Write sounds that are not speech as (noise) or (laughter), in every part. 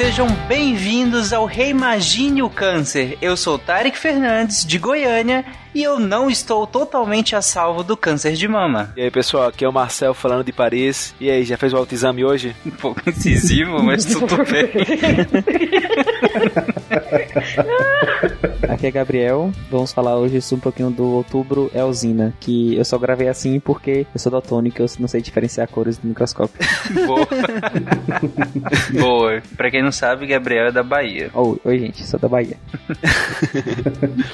sejam bem-vindos ao Reimagine o Câncer. Eu sou Tarek Fernandes, de Goiânia, e eu não estou totalmente a salvo do câncer de mama. E aí, pessoal, aqui é o Marcel falando de Paris. E aí, já fez o autoexame hoje? (laughs) Um pouco incisivo, mas tudo bem. (laughs) (laughs) Aqui é Gabriel. Vamos falar hoje um pouquinho do Outubro Elzina, que eu só gravei assim porque eu sou daltônico, eu não sei diferenciar cores do microscópio. (laughs) Boa. (laughs) Boa. Pra quem não sabe, Gabriel é da Bahia. Oh, oi, gente, sou da Bahia.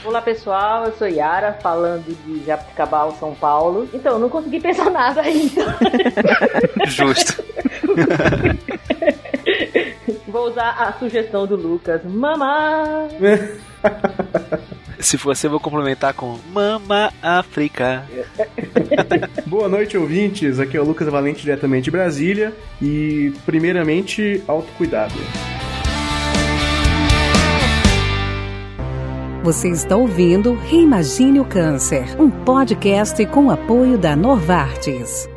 Olá, pessoal, eu sou Yara, falando de Jabuticabal, São Paulo. Então, não consegui pensar nada ainda. Justo. (laughs) Vou usar a sugestão do Lucas. Mamá! (laughs) Se for assim, eu vou complementar com Mama África. (laughs) Boa noite, ouvintes. Aqui é o Lucas Valente, diretamente de Brasília. E, primeiramente, autocuidado. Você está ouvindo Reimagine o Câncer, um podcast com apoio da Novartis.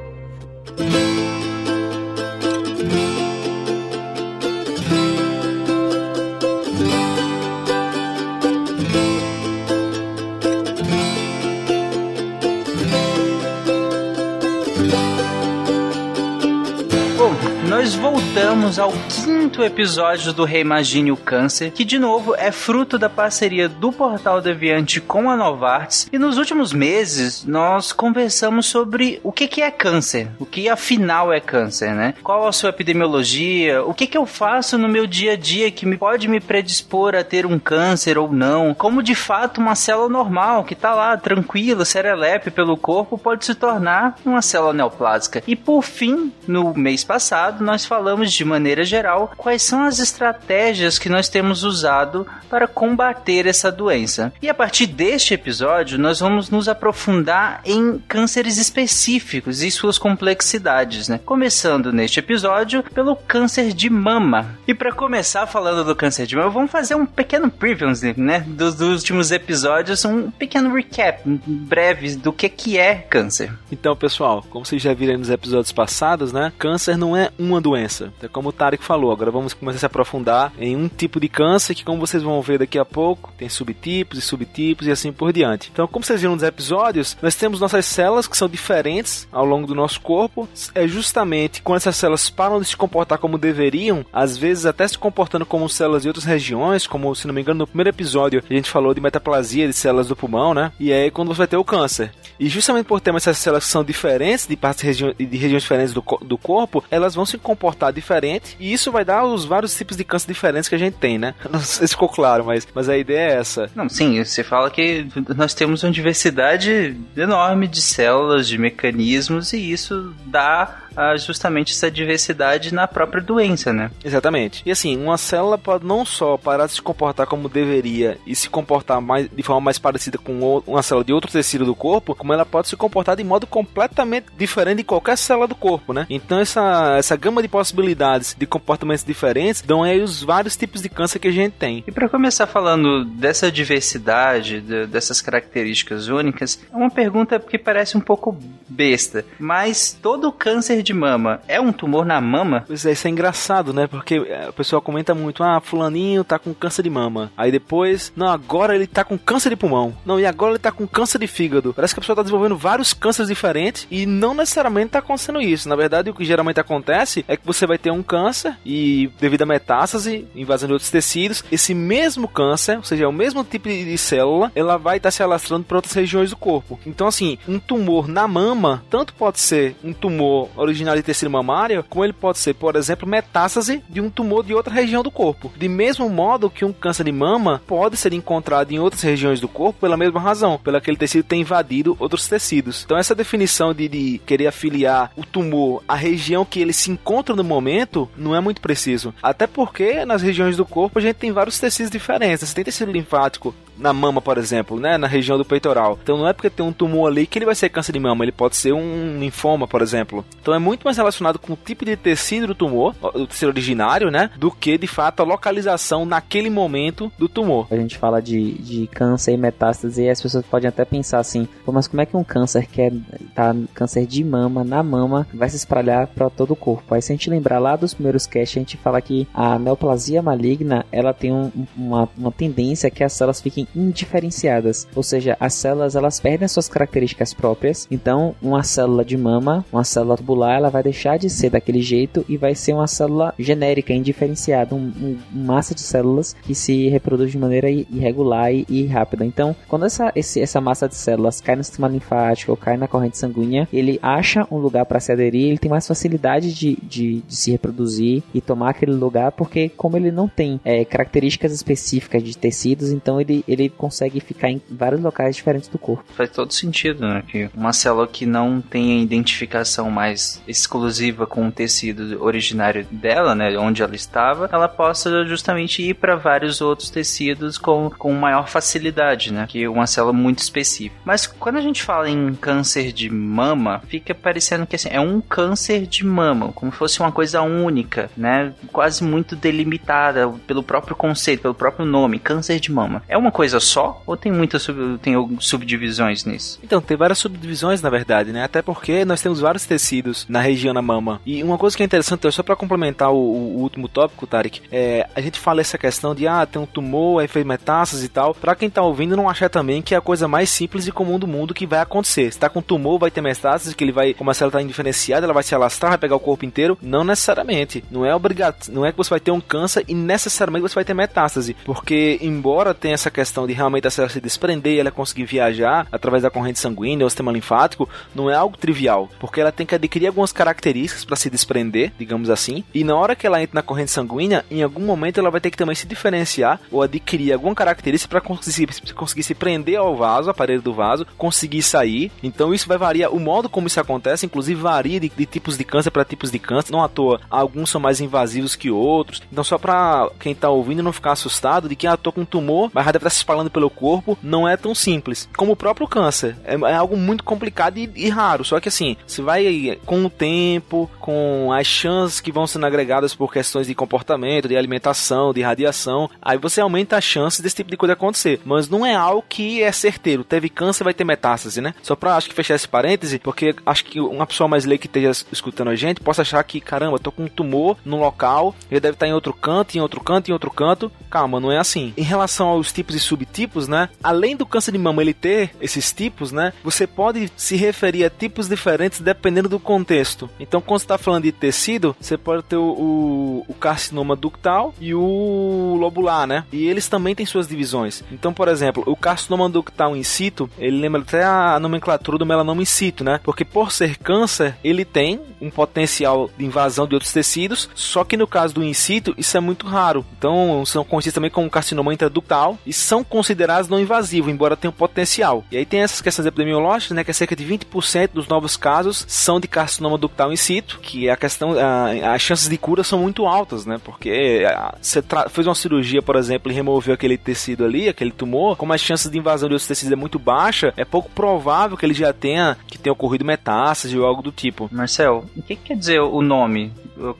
Voltamos ao quinto episódio do Reimagine o Câncer, que de novo é fruto da parceria do Portal Deviante com a Novartis. E nos últimos meses nós conversamos sobre o que, que é câncer, o que afinal é câncer, né? Qual a sua epidemiologia, o que, que eu faço no meu dia a dia que me pode me predispor a ter um câncer ou não, como de fato uma célula normal que tá lá tranquila, serelepe pelo corpo, pode se tornar uma célula neoplásica. E por fim, no mês passado, nós falamos de maneira geral quais são as estratégias que nós temos usado para combater essa doença. E a partir deste episódio, nós vamos nos aprofundar em cânceres específicos e suas complexidades, né? Começando neste episódio pelo câncer de mama. E para começar falando do câncer de mama, vamos fazer um pequeno preview, né, dos, dos últimos episódios, um pequeno recap breve do que que é câncer. Então, pessoal, como vocês já viram nos episódios passados, né? Câncer não é uma doença. É como o Tarek falou, agora vamos começar a se aprofundar em um tipo de câncer que, como vocês vão ver daqui a pouco, tem subtipos e subtipos e assim por diante. Então, como vocês viram nos episódios, nós temos nossas células que são diferentes ao longo do nosso corpo. É justamente quando essas células param de se comportar como deveriam, às vezes até se comportando como células de outras regiões, como se não me engano no primeiro episódio a gente falou de metaplasia de células do pulmão, né? E é aí quando você vai ter o câncer. E justamente por termos essas células que são diferentes de partes de regiões diferentes do, do corpo, elas vão se comportar diferente e isso vai dar os vários tipos de câncer diferentes que a gente tem, né? (laughs) Não sei se ficou claro, mas, mas a ideia é essa. Não, sim, você fala que nós temos uma diversidade enorme de células, de mecanismos, e isso dá ah, justamente essa diversidade na própria doença, né? Exatamente. E assim, uma célula pode não só parar de se comportar como deveria e se comportar mais, de forma mais parecida com uma célula de outro tecido do corpo, como ela pode se comportar de modo completamente diferente de qualquer célula do corpo, né? Então essa, essa gama de possibilidades de comportamentos diferentes dão aí os vários tipos de câncer que a gente tem. E para começar falando dessa diversidade, de, dessas características únicas, é uma pergunta que parece um pouco besta, mas todo câncer de mama é um tumor na mama? Pois é, isso é engraçado, né? Porque o pessoal comenta muito, ah, fulaninho tá com câncer de mama. Aí depois, não, agora ele tá com câncer de pulmão. Não, e agora ele tá com câncer de fígado. Parece que a pessoa tá desenvolvendo vários cânceres diferentes e não necessariamente tá acontecendo isso. Na verdade, o que geralmente acontece é que você vai ter um câncer e devido a metástase, invasão de outros tecidos, esse mesmo câncer, ou seja, o mesmo tipo de célula, ela vai estar tá se alastrando para outras regiões do corpo. Então, assim, um tumor na mama, tanto pode ser um tumor original de tecido mamário, como ele pode ser, por exemplo, metástase de um tumor de outra região do corpo. De mesmo modo que um câncer de mama pode ser encontrado em outras regiões do corpo pela mesma razão, pelo aquele tecido ter invadido outros tecidos. Então, essa definição de, de querer afiliar o tumor à região que ele se encontra no momento não é muito preciso. Até porque nas regiões do corpo a gente tem vários tecidos diferentes. Você tem tecido linfático na mama, por exemplo, né? Na região do peitoral. Então não é porque tem um tumor ali que ele vai ser câncer de mama, ele pode ser um linfoma, por exemplo. Então é muito mais relacionado com o tipo de tecido do tumor, o tecido originário, né? Do que de fato a localização naquele momento do tumor. A gente fala de, de câncer e metástase e as pessoas podem até pensar assim, mas como é que um câncer que é tá câncer de mama na mama vai se espalhar para todo o corpo? Aí se a gente lembrar lá dos primeiros casts, a gente fala que a neoplasia maligna, ela tem um, uma, uma tendência que as células fiquem indiferenciadas, ou seja, as células elas perdem suas características próprias. Então, uma célula de mama, uma célula tubular, ela vai deixar de ser daquele jeito e vai ser uma célula genérica, indiferenciada, um, um, massa de células que se reproduz de maneira irregular e, e rápida. Então, quando essa, esse, essa massa de células cai no sistema linfático ou cai na corrente sanguínea, ele acha um lugar para se aderir, ele tem mais facilidade de, de, de, se reproduzir e tomar aquele lugar, porque como ele não tem é, características específicas de tecidos, então ele, ele consegue ficar em vários locais diferentes do corpo. Faz todo sentido, né? Que uma célula que não tem identificação mais exclusiva com o tecido originário dela, né? Onde ela estava, ela possa justamente ir para vários outros tecidos com, com maior facilidade, né? Que uma célula muito específica. Mas quando a gente fala em câncer de mama, fica parecendo que assim, é um câncer de mama, como se fosse uma coisa única, né? Quase muito delimitada pelo próprio conceito, pelo próprio nome, câncer de mama. É uma coisa só ou tem muitas sub, tem subdivisões nisso? Então, tem várias subdivisões na verdade, né? Até porque nós temos vários tecidos na região da mama. E uma coisa que é interessante, só para complementar o, o, último tópico, Tarek, é, a gente fala essa questão de ah, tem um tumor, aí fez metástase e tal. Para quem tá ouvindo, não achar também que é a coisa mais simples e comum do mundo que vai acontecer. Se tá com tumor, vai ter metástase, que ele vai, como a célula tá indiferenciada, ela vai se alastrar, vai pegar o corpo inteiro. Não necessariamente. Não é obrigado, não é que você vai ter um câncer e necessariamente você vai ter metástase. Porque, embora tenha essa questão de realmente a célula se desprender ela conseguir viajar através da corrente sanguínea ou sistema linfático, não é algo trivial. Porque ela tem que adquirir algumas características para se desprender, digamos assim. E na hora que ela entra na corrente sanguínea, em algum momento ela vai ter que também se diferenciar ou adquirir alguma característica para conseguir, conseguir se prender ao vaso, aparelho do vaso, conseguir sair. Então isso vai variar. O modo como isso acontece, inclusive, varia de, de tipos de câncer para tipos de câncer. Não à toa, alguns são mais invasivos que outros. Então, só para quem tá ouvindo não ficar assustado de que ah, tô com um tumor, mas deve estar tá espalhando pelo corpo, não é tão simples. Como o próprio câncer. É, é algo muito complicado e, e, raro. Só que assim, você vai com o tempo, com as chances que vão sendo agregadas por questões de comportamento, de alimentação, de radiação, aí você aumenta a chance desse tipo de coisa acontecer. Mas não é algo que é certeiro. Teve câncer, vai ter metástase, né? Só pra acho que fechar esse parêntese, porque acho que uma pessoa mais leiga que esteja escutando a gente possa achar que, caramba, tô com um tumor num local, ele deve estar em outro canto, em outro canto, em outro canto. Calma, não é assim. Em relação aos tipos e subtipos, né? Além do câncer de mama ele ter esses tipos, né? Você pode se referir a tipos diferentes dependendo do contexto. Então, quando você está falando de tecido, você pode ter o, o, o carcinoma ductal e o lobular, né? E eles também têm suas divisões. Então, por exemplo, o carcinoma ductal in situ, ele lembra até a nomenclatura do melanoma in situ, né? Porque por ser câncer, ele tem um potencial de invasão de outros tecidos, só que no caso do in situ, isso é muito raro. Então, são conhecidos também como carcinoma intraductal e são considerados não invasivos, embora tenham potencial. E aí tem essas questões epidemiológicas, né? Que é cerca de 20% dos novos casos são de carcinoma ductal in situ, que é a questão, a, as chances de cura são muito altas, né? Porque você fez uma cirurgia, por exemplo, e removeu aquele tecido ali, aquele tumor, como as chances de invasão de outros tecidos é muito baixa, é pouco provável que ele já tenha que tenha ocorrido metástase ou algo do tipo. Marcel, o que, que quer dizer o nome?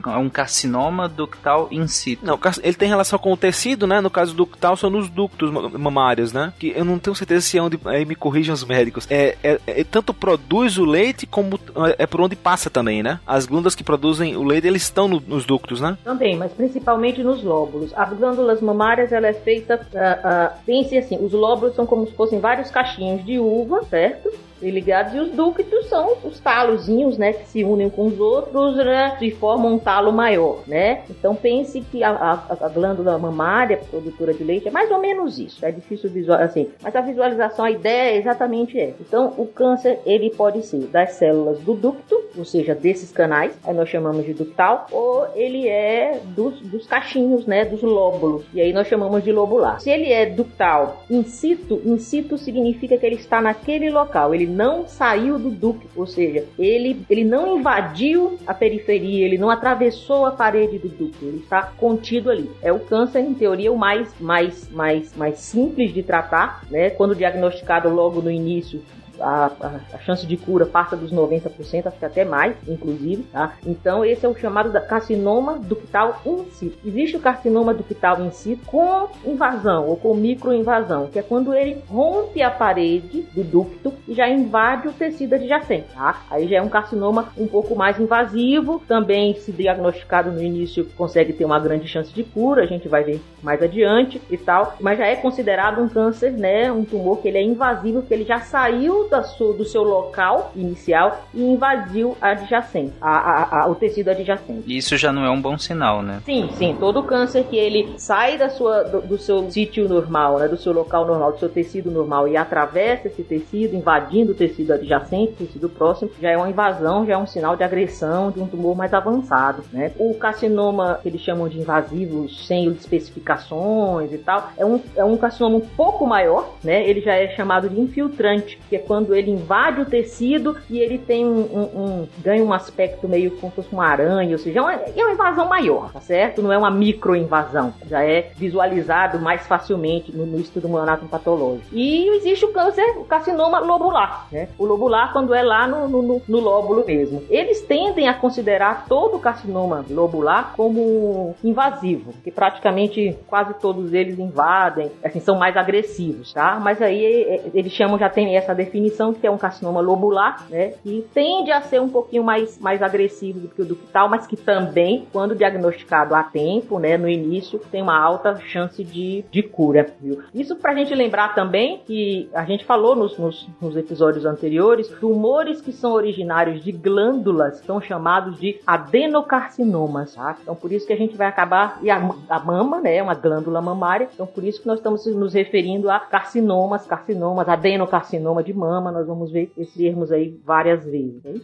É um carcinoma ductal in situ. Não, ele tem relação com o tecido, né? No caso ductal são nos ductos mamários, né? Que eu não tenho certeza se é onde aí me corrijam os médicos. É, é, é, tanto produz o leite como é por onde passa também, né? As glândulas que produzem o leite eles estão no, nos ductos, né? Também, mas principalmente nos lóbulos. As glândulas mamárias ela é feita, uh, uh, pense assim, os lóbulos são como se fossem vários cachinhos de uva, certo? Ligados. E os ductos são os talozinhos, né, que se unem com os outros, né, e formam um talo maior, né? Então pense que a, a, a, glândula mamária, produtora de leite, é mais ou menos isso. É difícil visualizar, assim, mas a visualização, a ideia é exatamente essa. Então o câncer, ele pode ser das células do ducto, ou seja, desses canais, aí nós chamamos de ductal, ou ele é dos, dos cachinhos, né, dos lóbulos, e aí nós chamamos de lobular. Se ele é ductal in situ, in situ significa que ele está naquele local, ele não saiu do ducto, ou seja, ele, ele não invadiu a periferia, ele não atravessou a parede do ducto, ele está contido ali. É o câncer, em teoria, o mais, mais, mais, mais simples de tratar, né? Quando diagnosticado logo no início a, a, chance de cura passa dos 90%, acho que até mais, inclusive, tá? Então esse é o chamado da carcinoma ductal in situ. Existe o carcinoma ductal in situ com invasão ou com microinvasão, que é quando ele rompe a parede do ducto e já invade o tecido adjacente, tá? Aí já é um carcinoma um pouco mais invasivo, também se diagnosticado no início consegue ter uma grande chance de cura, a gente vai ver mais adiante e tal, mas já é considerado um câncer, né, um tumor que ele é invasivo, que ele já saiu da sua, do seu local inicial e invadiu adjacente, a, a, a, o tecido adjacente. Isso já não é um bom sinal, né? Sim, sim. Todo câncer que ele sai da sua, do, do seu sítio normal, né, do seu local normal, do seu tecido normal e atravessa esse tecido, invadindo o tecido adjacente, o tecido próximo, já é uma invasão, já é um sinal de agressão de um tumor mais avançado, né? O carcinoma que eles chamam de invasivo sem especificações e tal, é um, é um carcinoma um pouco maior, né? Ele já é chamado de infiltrante, que é quando quando ele invade o tecido e ele tem um, um, um ganha um aspecto meio como se fosse uma aranha, ou seja, é uma, é invasão maior, tá certo? Não é uma microinvasão, já é visualizado mais facilmente no, no estudo mononátomo patológico. E existe o câncer, o carcinoma lobular, né? O lobular quando é lá no, no, no lóbulo mesmo. Eles tendem a considerar todo o carcinoma lobular como invasivo, que praticamente quase todos eles invadem, assim, são mais agressivos, tá? Mas aí é, eles chamam, já tem essa definição definição que é um carcinoma lobular, né? E tende a ser um pouquinho mais, mais agressivo do que o ductal, mas que também, quando diagnosticado a tempo, né, no início, tem uma alta chance de, de cura, viu? Isso pra gente lembrar também que a gente falou nos, nos, nos episódios anteriores, tumores que são originários de glândulas são chamados de adenocarcinomas, tá? Então por isso que a gente vai acabar, e a, a mama, né, é uma glândula mamária, então por isso que nós estamos nos referindo a carcinomas, carcinomas, adenocarcinoma de mama, mama, nós vamos ver esses termos aí várias vezes. Hein?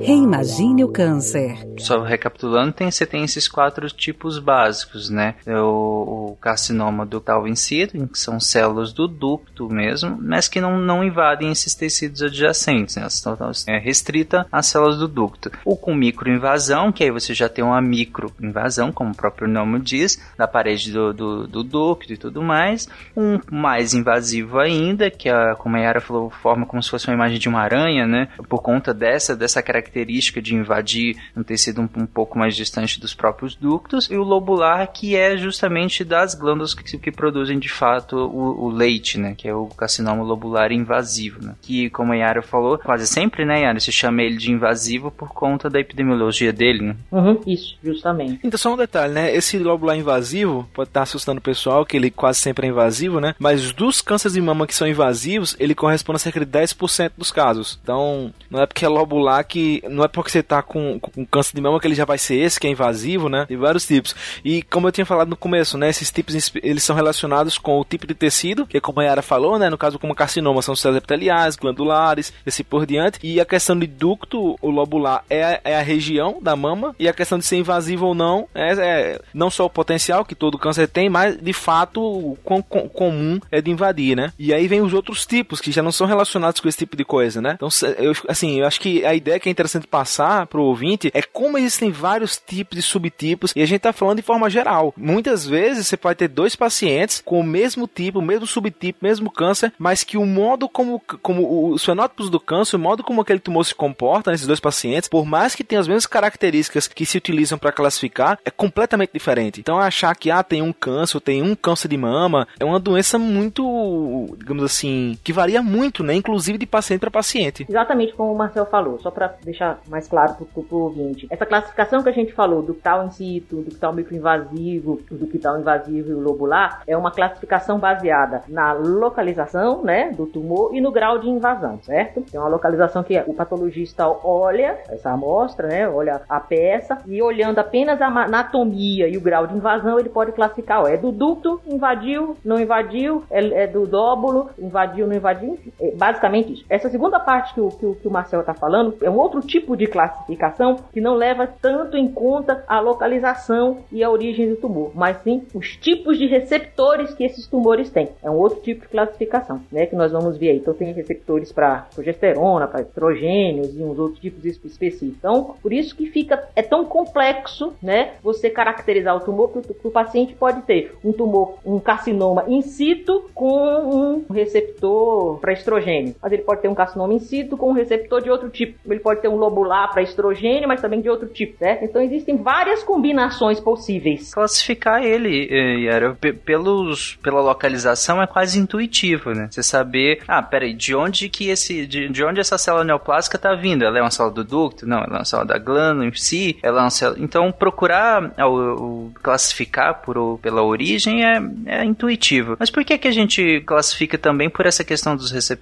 Reimagine o câncer. Só recapitulando, tem, você tem esses quatro tipos básicos, né? É o, o carcinoma ductal incito, que são células do ducto mesmo, mas que não, não invadem esses tecidos adjacentes, né? Estão, é restrita às células do ducto. O com microinvasão, que aí você já tem uma microinvasão, como o próprio nome diz, da parede do, do, do ducto e tudo mais. Um mais invasivo ainda, que é, como a Yara falou, forma como se fosse uma imagem de uma aranha, né? Por conta dessa, dessa característica de invadir um tecido um, um pouco mais distante dos próprios ductos, e o lobular, que é justamente das glândulas que, que produzem de fato o, o, leite, né? Que é o carcinoma lobular invasivo, né? Que, como a Yara falou, quase sempre, né, Yara, se chama ele de invasivo por conta da epidemiologia dele, né? Uhum, isso, justamente. Então, só um detalhe, né? Esse lobular invasivo pode estar assustando o pessoal, que ele quase sempre é invasivo, né? Mas dos cânceres de mama que são invasivos, ele corresponde corresponde a cerca de 10% dos casos. Então, não é porque é lobular que. Não é porque você tá com, com câncer de mama que ele já vai ser esse, que é invasivo, né? Tem vários tipos. E como eu tinha falado no começo, né? Esses tipos eles são relacionados com o tipo de tecido, que é a Yara falou, né? No caso, como carcinoma, são células epiteliais, glandulares, assim por diante. E a questão de ducto, lobular, é a, é a região da mama. E a questão de ser invasivo ou não, é, é não só o potencial que todo câncer tem, mas de fato o quão comum é de invadir, né? E aí vem os outros tipos, que já não são relacionados com esse tipo de coisa, né? Então, eu, assim, eu acho que a ideia que é interessante passar pro ouvinte é como existem vários tipos de subtipos e a gente tá falando de forma geral. Muitas vezes você pode ter dois pacientes com o mesmo tipo, o mesmo subtipo, mesmo câncer, mas que o modo como, como os fenótipos do câncer, o modo como aquele tumor se comporta nesses dois pacientes, por mais que tenha as mesmas características que se utilizam para classificar, é completamente diferente. Então, achar que ah, tem um câncer, tem um câncer de mama, é uma doença muito, digamos assim, que varia muito muito, né? Inclusive de paciente para paciente. Exatamente como o Marcel falou, só para deixar mais claro para o ouvinte. Essa classificação que a gente falou, do tal in situ, do tal microinvasivo, do que tal invasivo e o lobular, é uma classificação baseada na localização, né, do tumor e no grau de invasão, certo? Tem uma localização que o patologista olha essa amostra, né, olha a peça e olhando apenas a anatomia e o grau de invasão, ele pode classificar, ó, é do ducto, invadiu, não invadiu, é, é do dóbulo, invadiu, não invadiu, é basicamente isso. Essa segunda parte que o, que o, que o Marcel está falando é um outro tipo de classificação que não leva tanto em conta a localização e a origem do tumor, mas sim os tipos de receptores que esses tumores têm. É um outro tipo de classificação, né, que nós vamos ver aí. Então tem receptores para progesterona, para estrogênios e uns outros tipos específicos. Então, por isso que fica é tão complexo, né, você caracterizar o tumor que o, que o paciente pode ter um tumor, um carcinoma in situ com um receptor para estrogênio. Mas ele pode ter um carcinoma in situ com um receptor de outro tipo. Ele pode ter um lobular para estrogênio, mas também de outro tipo, certo? Então existem várias combinações possíveis. Classificar ele, eh, Yara, pelos, pela localização é quase intuitivo, né? Você saber, ah, peraí, de onde que esse, de, de onde essa célula neoplásica está vindo? Ela é uma célula do ducto? Não, ela é uma célula da glândula em si? Ela é uma célula... Então, procurar o, o classificar por, pela origem é, é intuitivo. Mas por que que a gente classifica também por essa questão dos receptores?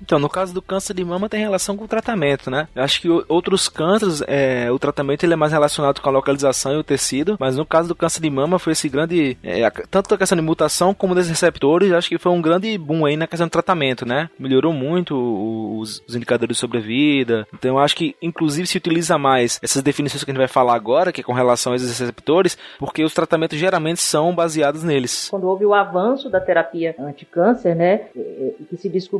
Então, no caso do câncer de mama tem relação com o tratamento, né? Eu acho que outros cânceres, é, o tratamento ele é mais relacionado com a localização e o tecido, mas no caso do câncer de mama foi esse grande, é, tanto a questão de mutação como desses receptores, acho que foi um grande boom aí na questão do tratamento, né? Melhorou muito os, os indicadores de sobrevida. Então, eu acho que inclusive se utiliza mais essas definições que a gente vai falar agora, que é com relação a esses receptores, porque os tratamentos geralmente são baseados neles. Quando houve o avanço da terapia anticâncer, né, e que se descobriu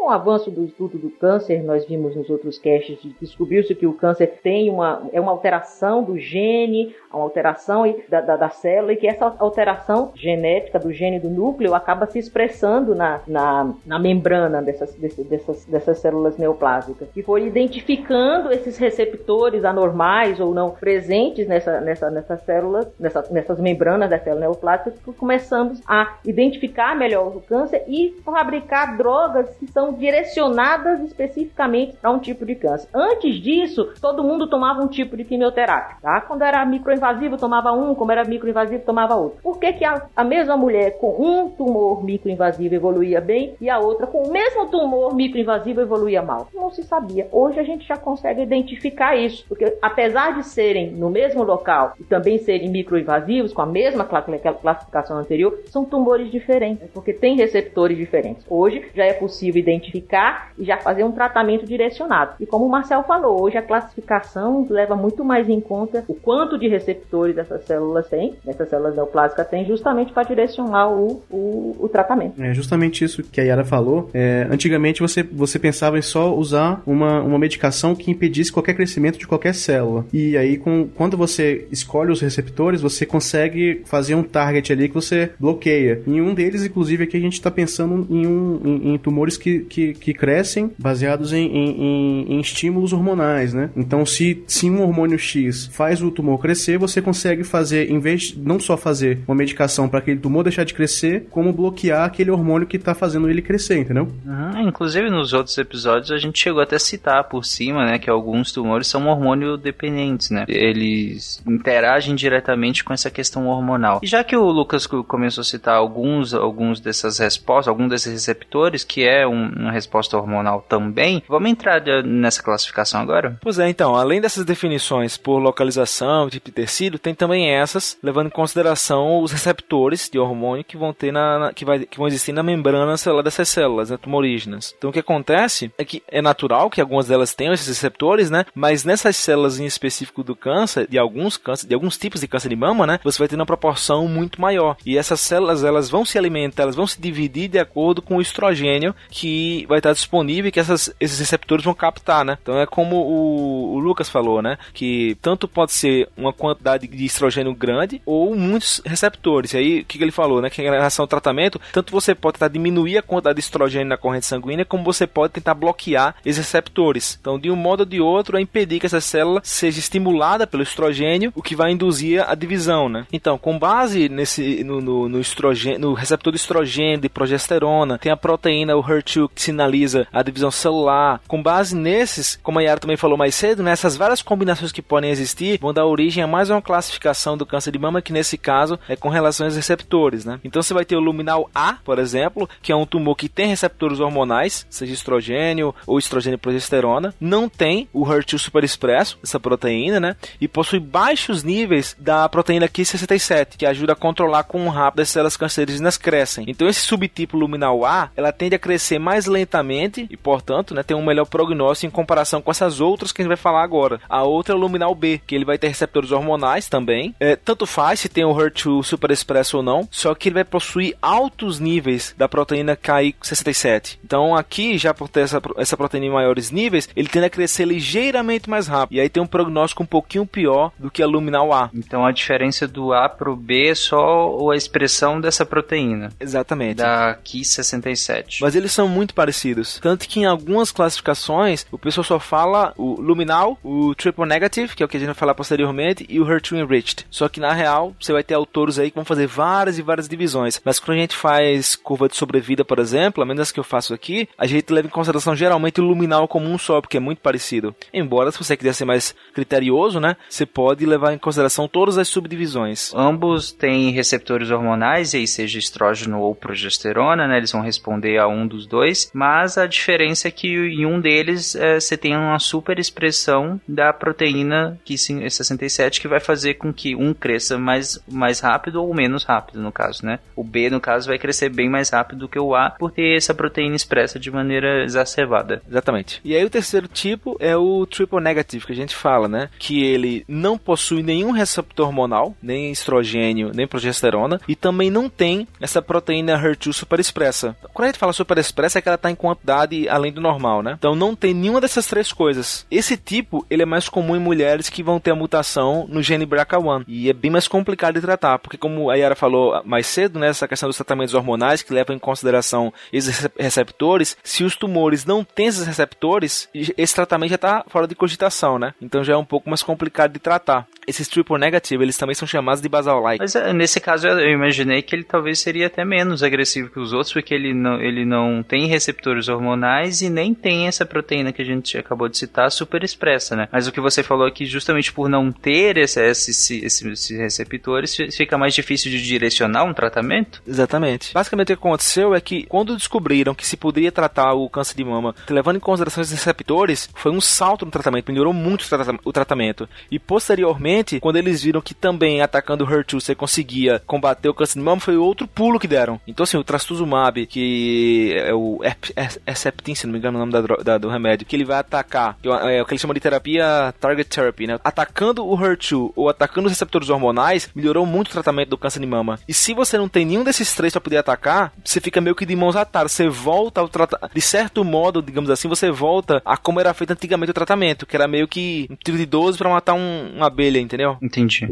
com o avanço do estudo do câncer, nós vimos nos outros caches, descobriu-se que o câncer tem uma, é uma alteração do gene, uma alteração da, da, da, célula, e que essa alteração genética do gene do núcleo acaba se expressando na, na, na membrana dessas, dessas, dessas células neoplásicas. E foi identificando esses receptores anormais ou não presentes nessa, nessa, nessas células, nessa, nessas membranas da célula neoplásica, que começamos a identificar melhor o câncer e fabricar drogas que são direcionadas especificamente para um tipo de câncer. Antes disso, todo mundo tomava um tipo de quimioterapia, tá? Quando era microinvasivo, tomava um, como era microinvasivo, tomava outro. Por que, que a, a mesma mulher com um tumor microinvasivo evoluía bem e a outra com o mesmo tumor microinvasivo evoluía mal? Não se sabia. Hoje a gente já consegue identificar isso, porque apesar de serem no mesmo local e também serem microinvasivos, com a mesma classificação anterior, são tumores diferentes, porque tem receptores diferentes. Hoje já é possível identificar e já fazer um tratamento direcionado. E como o Marcel falou, hoje a classificação leva muito mais em conta o quanto de receptores essas células têm, essas células neoplásicas têm, justamente para direcionar o, o, o, tratamento. É justamente isso que a Yara falou. É, antigamente você, você pensava em só usar uma, uma medicação que impedisse qualquer crescimento de qualquer célula. E aí, com, quando você escolhe os receptores, você consegue fazer um target ali que você bloqueia. E um deles, inclusive, aqui a gente está pensando em, um, em, em tumores que, que, que crescem baseados em, em, em, estímulos hormonais, né? Então, se, se um hormônio X faz o tumor crescer, você consegue fazer, em vez de não só fazer uma medicação para aquele tumor deixar de crescer, como bloquear aquele hormônio que está fazendo ele crescer, entendeu? Uhum. Inclusive, nos outros episódios, a gente chegou até a citar por cima, né, que alguns tumores são hormônio dependentes, né? Eles interagem diretamente com essa questão hormonal. E já que o Lucas começou a citar alguns, alguns dessas respostas, alguns desses receptores, que é um, uma resposta hormonal também. Vamos entrar nessa classificação agora? Pois é, então, além dessas definições por localização, tipo de tecido, tem também essas, levando em consideração os receptores de hormônio que vão ter na, na que, vai, que vão existir na membrana celular dessas células, né, tumorígenas. Então o que acontece é que é natural que algumas delas tenham esses receptores, né? Mas nessas células em específico do câncer, de alguns câncer, de alguns tipos de câncer de mama, né? Você vai ter uma proporção muito maior. E essas células, elas vão se alimentar, elas vão se dividir de acordo com o estrogênio que vai estar disponível e que essas, esses receptores vão captar, né? Então é como o, o, Lucas falou, né? Que tanto pode ser uma quantidade de estrogênio grande ou muitos receptores. E aí, o que, que ele falou, né? Que em relação ao tratamento, tanto você pode tentar diminuir a quantidade de estrogênio na corrente sanguínea, como você pode tentar bloquear esses receptores. Então, de um modo ou de outro, é impedir que essa célula seja estimulada pelo estrogênio, o que vai induzir a divisão, né? Então, com base nesse no, no, no estrogênio, no receptor de estrogênio, de progesterona, tem a proteína, o HER2, que sinaliza a divisão celular. Com base nesses, como a Yara também falou mais cedo, nessas né, várias combinações que podem existir vão dar origem a mais uma classificação do câncer de mama, que nesse caso é com relação aos receptores, né? Então você vai ter o luminal A, por exemplo, que é um tumor que tem receptores hormonais, seja estrogênio ou estrogênio progesterona, não tem o HER2 superexpresso, essa proteína, né? E possui baixos níveis da proteína Ki67, que ajuda a controlar quão rápido as células cancerígenas crescem. Então esse subtipo luminal A, ela tende a crescer mais lentamente e, portanto, né, tem um melhor prognóstico em comparação com essas outras que a gente vai falar agora. A outra é o luminal B, que ele vai ter receptores hormonais também. É, tanto faz se tem o HER2 super expresso ou não, só que ele vai possuir altos níveis da proteína KI67. Então, aqui, já por ter essa, essa proteína em maiores níveis, ele tende a crescer ligeiramente mais rápido. E aí tem um prognóstico um pouquinho pior do que a luminal A. Então, a diferença do A pro B é só a expressão dessa proteína. Exatamente. Da KI67. Mas eles são muito parecidos. Tanto que em algumas classificações, o pessoal só fala o luminal, o triple negative, que é o que a gente vai falar posteriormente, e o HER2 enriched. Só que na real, você vai ter autores aí que vão fazer várias e várias divisões. Mas quando a gente faz curva de sobrevida, por exemplo, a menos que eu faço aqui, a gente leva em consideração geralmente o luminal como um só, porque é muito parecido. Embora, se você quiser ser mais criterioso, né, você pode levar em consideração todas as subdivisões. Ambos têm receptores hormonais, e aí seja estrógeno ou progesterona, né, eles vão responder a um dos dois, mas a diferença é que em um deles é, você tem uma super expressão da proteína Ki67 que vai fazer com que um cresça mais, mais rápido ou menos rápido, no caso, né? O B, no caso, vai crescer bem mais rápido do que o A por ter essa proteína expressa de maneira exacerbada. Exatamente. E aí o terceiro tipo é o triple negative que a gente fala, né? Que ele não possui nenhum receptor hormonal, nem estrogênio, nem progesterona, e também não tem essa proteína HER2 super expressa. Quando a gente fala super expressa é que ela está em quantidade além do normal, né? Então não tem nenhuma dessas três coisas. Esse tipo, ele é mais comum em mulheres que vão ter a mutação no gene BRCA1 e é bem mais complicado de tratar, porque como a Yara falou mais cedo, né, essa questão dos tratamentos hormonais que levam em consideração esses receptores, se os tumores não têm esses receptores, esse tratamento já está fora de cogitação, né? Então já é um pouco mais complicado de tratar. Esses triple negative, eles também são chamados de basal-like. Mas eh, nesse caso eu imaginei que ele talvez seria até menos agressivo que os outros, porque ele não, ele não tem receptores hormonais e nem tem essa proteína que a gente acabou de citar super expressa, né? Mas o que você falou aqui, justamente por não ter esse, esse, esse, esses receptores, fica mais difícil de direcionar um tratamento? Exatamente. Basicamente o que aconteceu é que quando descobriram que se poderia tratar o câncer de mama levando em consideração esses receptores, foi um salto no tratamento, melhorou muito o tratamento. E posteriormente, quando eles viram que também atacando o HER2 você conseguia combater o câncer de mama, foi outro pulo que deram. Então assim, o trastuzumab, que é o Herceptin, se não me engano o nome da, da, do remédio, que ele vai atacar, que é, é o que eles chamam de terapia target therapy, né? Atacando o HER2 ou atacando os receptores hormonais, melhorou muito o tratamento do câncer de mama. E se você não tem nenhum desses três para poder atacar, você fica meio que de mãos atadas. Você volta ao tratamento. De certo modo, digamos assim, você volta a como era feito antigamente o tratamento, que era meio que um tiro de 12 para matar um, uma abelha, entendeu? Entendi.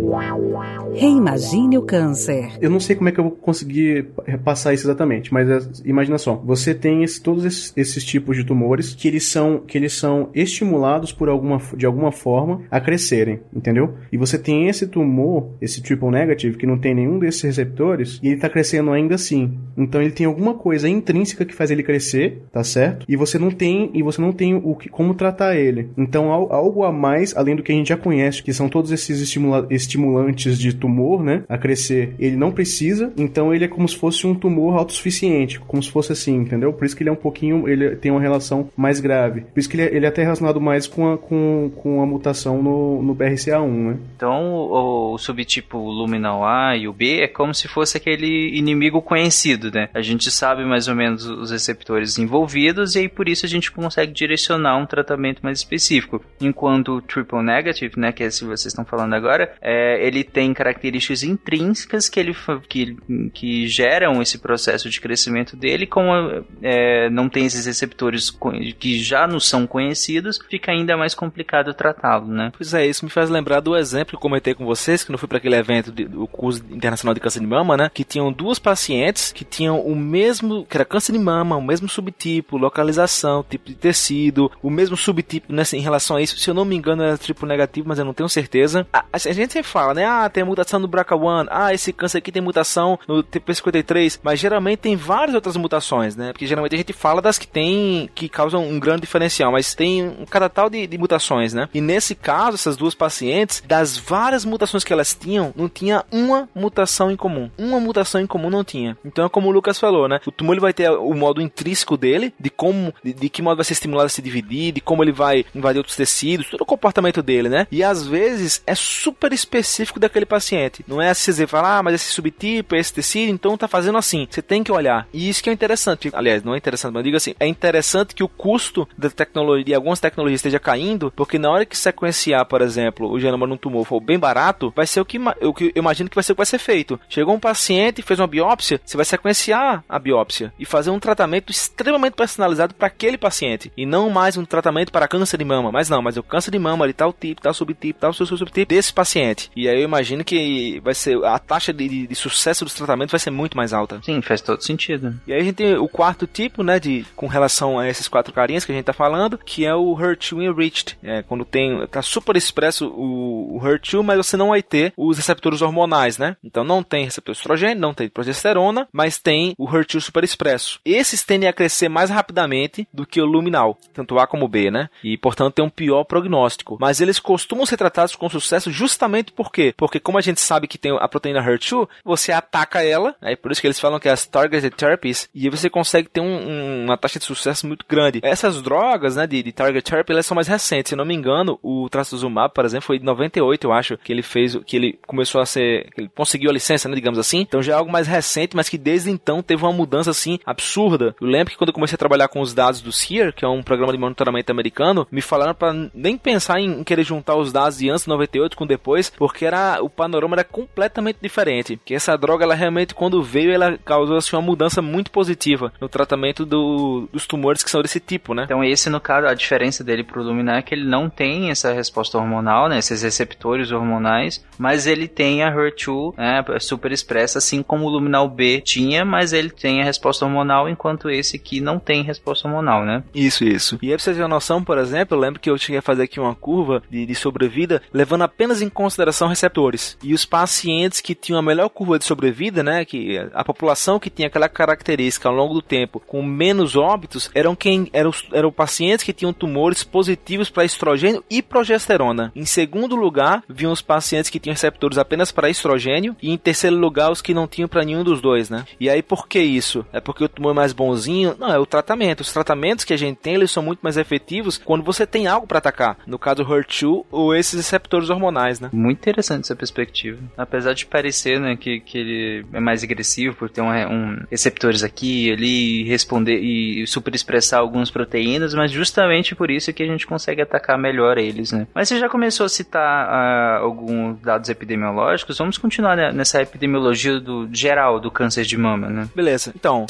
Reimagine o câncer. Eu não sei como é que eu vou conseguir passar isso exatamente, mas é, imagina só, você tem esse, todos esses, esses, tipos de tumores que eles são que eles são estimulados por alguma de alguma forma a crescerem, entendeu? E você tem esse tumor, esse triple negative que não tem nenhum desses receptores e ele tá crescendo ainda assim. Então ele tem alguma coisa intrínseca que faz ele crescer, tá certo? E você não tem e você não tem o que como tratar ele. Então algo a mais além do que a gente já conhece, que são todos esses estimula, estimulantes de tumor, né, a crescer. Ele não precisa, então ele é como se fosse um tumor autossuficiente, como se fosse assim, entendeu? Por isso que ele é um pouquinho, ele tem uma relação mais grave. Por isso que ele é, ele é até relacionado mais com a, com, com a mutação no, no BRCA1, né? Então o, o subtipo luminal A e o B é como se fosse aquele inimigo conhecido, né? A gente sabe mais ou menos os receptores envolvidos e aí por isso a gente consegue direcionar um tratamento mais específico. Enquanto o triple negative, né, que é que vocês estão falando agora, é, ele tem características intrínsecas que ele que, que geram esse processo de crescimento dele, como é, não tem esses receptores que já não são conhecidos, fica ainda mais complicado tratá-lo, né? Pois é, isso me faz lembrar do exemplo que eu comentei com vocês, que não fui para aquele evento do curso internacional de câncer de mama, né? Que tinham duas pacientes que tinham o mesmo, que era câncer de mama, o mesmo subtipo, localização, tipo de tecido, o mesmo subtipo nessa, em relação a isso. Se eu não me engano, era triplo negativo, mas eu não tenho certeza. A, a gente sempre fala, né? Ah, tem mutação no BRCA1, ah, esse câncer aqui tem mutação no TP53, mas geralmente tem várias outras mutações, né? Porque geralmente a gente fala das que tem, que causam um grande diferencial, mas tem um cada tal de, de mutações, né? E nesse caso, essas duas pacientes, das várias mutações que elas tinham, não tinha uma mutação em comum. Uma mutação em comum não tinha. Então é como o Lucas falou, né? O tumor ele vai ter o modo intrínseco dele, de como, de, de que modo vai ser estimulado a se dividir, de como ele vai invadir outros tecidos, todo o comportamento dele, né? E às vezes é super específico daquele paciente. Não é assim você falar, ah, mas esse subtipo, esse tecido, então tá fazendo assim. Você tem que olhar. E isso que é interessante. Aliás, não é interessante, mas eu digo assim, é interessante que o custo da tecnologia, algumas tecnologias esteja caindo, porque na hora que sequenciar, por exemplo, o genoma num tumor for bem barato, vai ser o que, eu imagino que vai ser o que vai ser feito. Chegou um paciente, fez uma biópsia, você vai sequenciar a biópsia e fazer um tratamento extremamente personalizado para aquele paciente e não mais um tratamento para câncer de mama. Mas não, mas o câncer de mama ali tal tipo, tal subtipo, tal subtipo desse paciente. E aí eu imagino que vai ser a taxa de, de, de sucesso dos tratamentos vai ser muito mais alta. Sim, faz todo sentido. E aí a gente tem o quarto tipo, né, de com relação a esses quatro carinhas que a gente tá falando, que é o HER2 enriched. É, quando tem tá super expresso o, o HER2, mas você não vai ter os receptores hormonais, né? Então não tem receptor estrogênio, não tem progesterona, mas tem o HER2 super expresso. Esses tendem a crescer mais rapidamente do que o luminal, tanto A como B, né? E portanto tem um pior prognóstico. Mas eles costumam ser tratados com sucesso justamente por quê? Porque como a gente sabe que tem a proteína HER2, você ataca ela, é por isso que eles falam que é as targeted therapies, e você consegue ter um, um, uma taxa de sucesso muito grande. Essas drogas, né, de, de target therapy, elas são mais recentes. Se não me engano, o trastuzumab, por exemplo, foi de 98, eu acho, que ele fez, que ele começou a ser, ele conseguiu a licença, né, digamos assim. Então já é algo mais recente, mas que desde então teve uma mudança assim absurda. Eu lembro que quando eu comecei a trabalhar com os dados do SEER, que é um programa de monitoramento americano, me falaram para nem pensar em, em, querer juntar os dados de antes de 98 com depois, porque era o panorama era completamente diferente. Que essa droga, ela realmente quando veio, ela causou assim uma mudança muito positiva no tratamento do, dos tumores que são desse tipo, né? Então esse no caso a diferença dele pro Luminar é que ele não tem essa resposta hormonal, né, esses receptores hormonais, mas ele tem a HER2 né, super expressa, assim como o Luminal B tinha, mas ele tem a resposta hormonal, enquanto esse aqui não tem resposta hormonal, né? Isso, isso. E aí pra vocês terem uma noção, por exemplo, eu lembro que eu cheguei a fazer aqui uma curva de, de sobrevida, levando apenas em consideração receptores. E os pacientes que tinham a melhor curva de sobrevida, né, que a população que tinha aquela característica ao longo do tempo, com menos óbitos, eram quem eram, eram pacientes que tinham tumores positivos para estrogênio e progesterona. Em segundo lugar, vinham os pacientes que tinham receptores apenas para estrogênio e em terceiro lugar os que não tinham para nenhum dos dois, né? E aí por que isso? É porque o tumor é mais bonzinho? Não, é o tratamento. Os tratamentos que a gente tem, eles são muito mais efetivos quando você tem algo para atacar. No caso HER2 ou esses receptores hormonais, né? Muito interessante essa perspectiva. Apesar de parecer, né, que, que ele é mais agressivo por ter um, um receptores aqui e ali responder e super expressar algumas proteínas, mas justamente por isso que a gente consegue atacar melhor eles, né? Mas você já começou a citar uh, alguns dados epidemiológicos, vamos continuar nessa epidemiologia do geral do câncer de mama, né? Beleza. Então,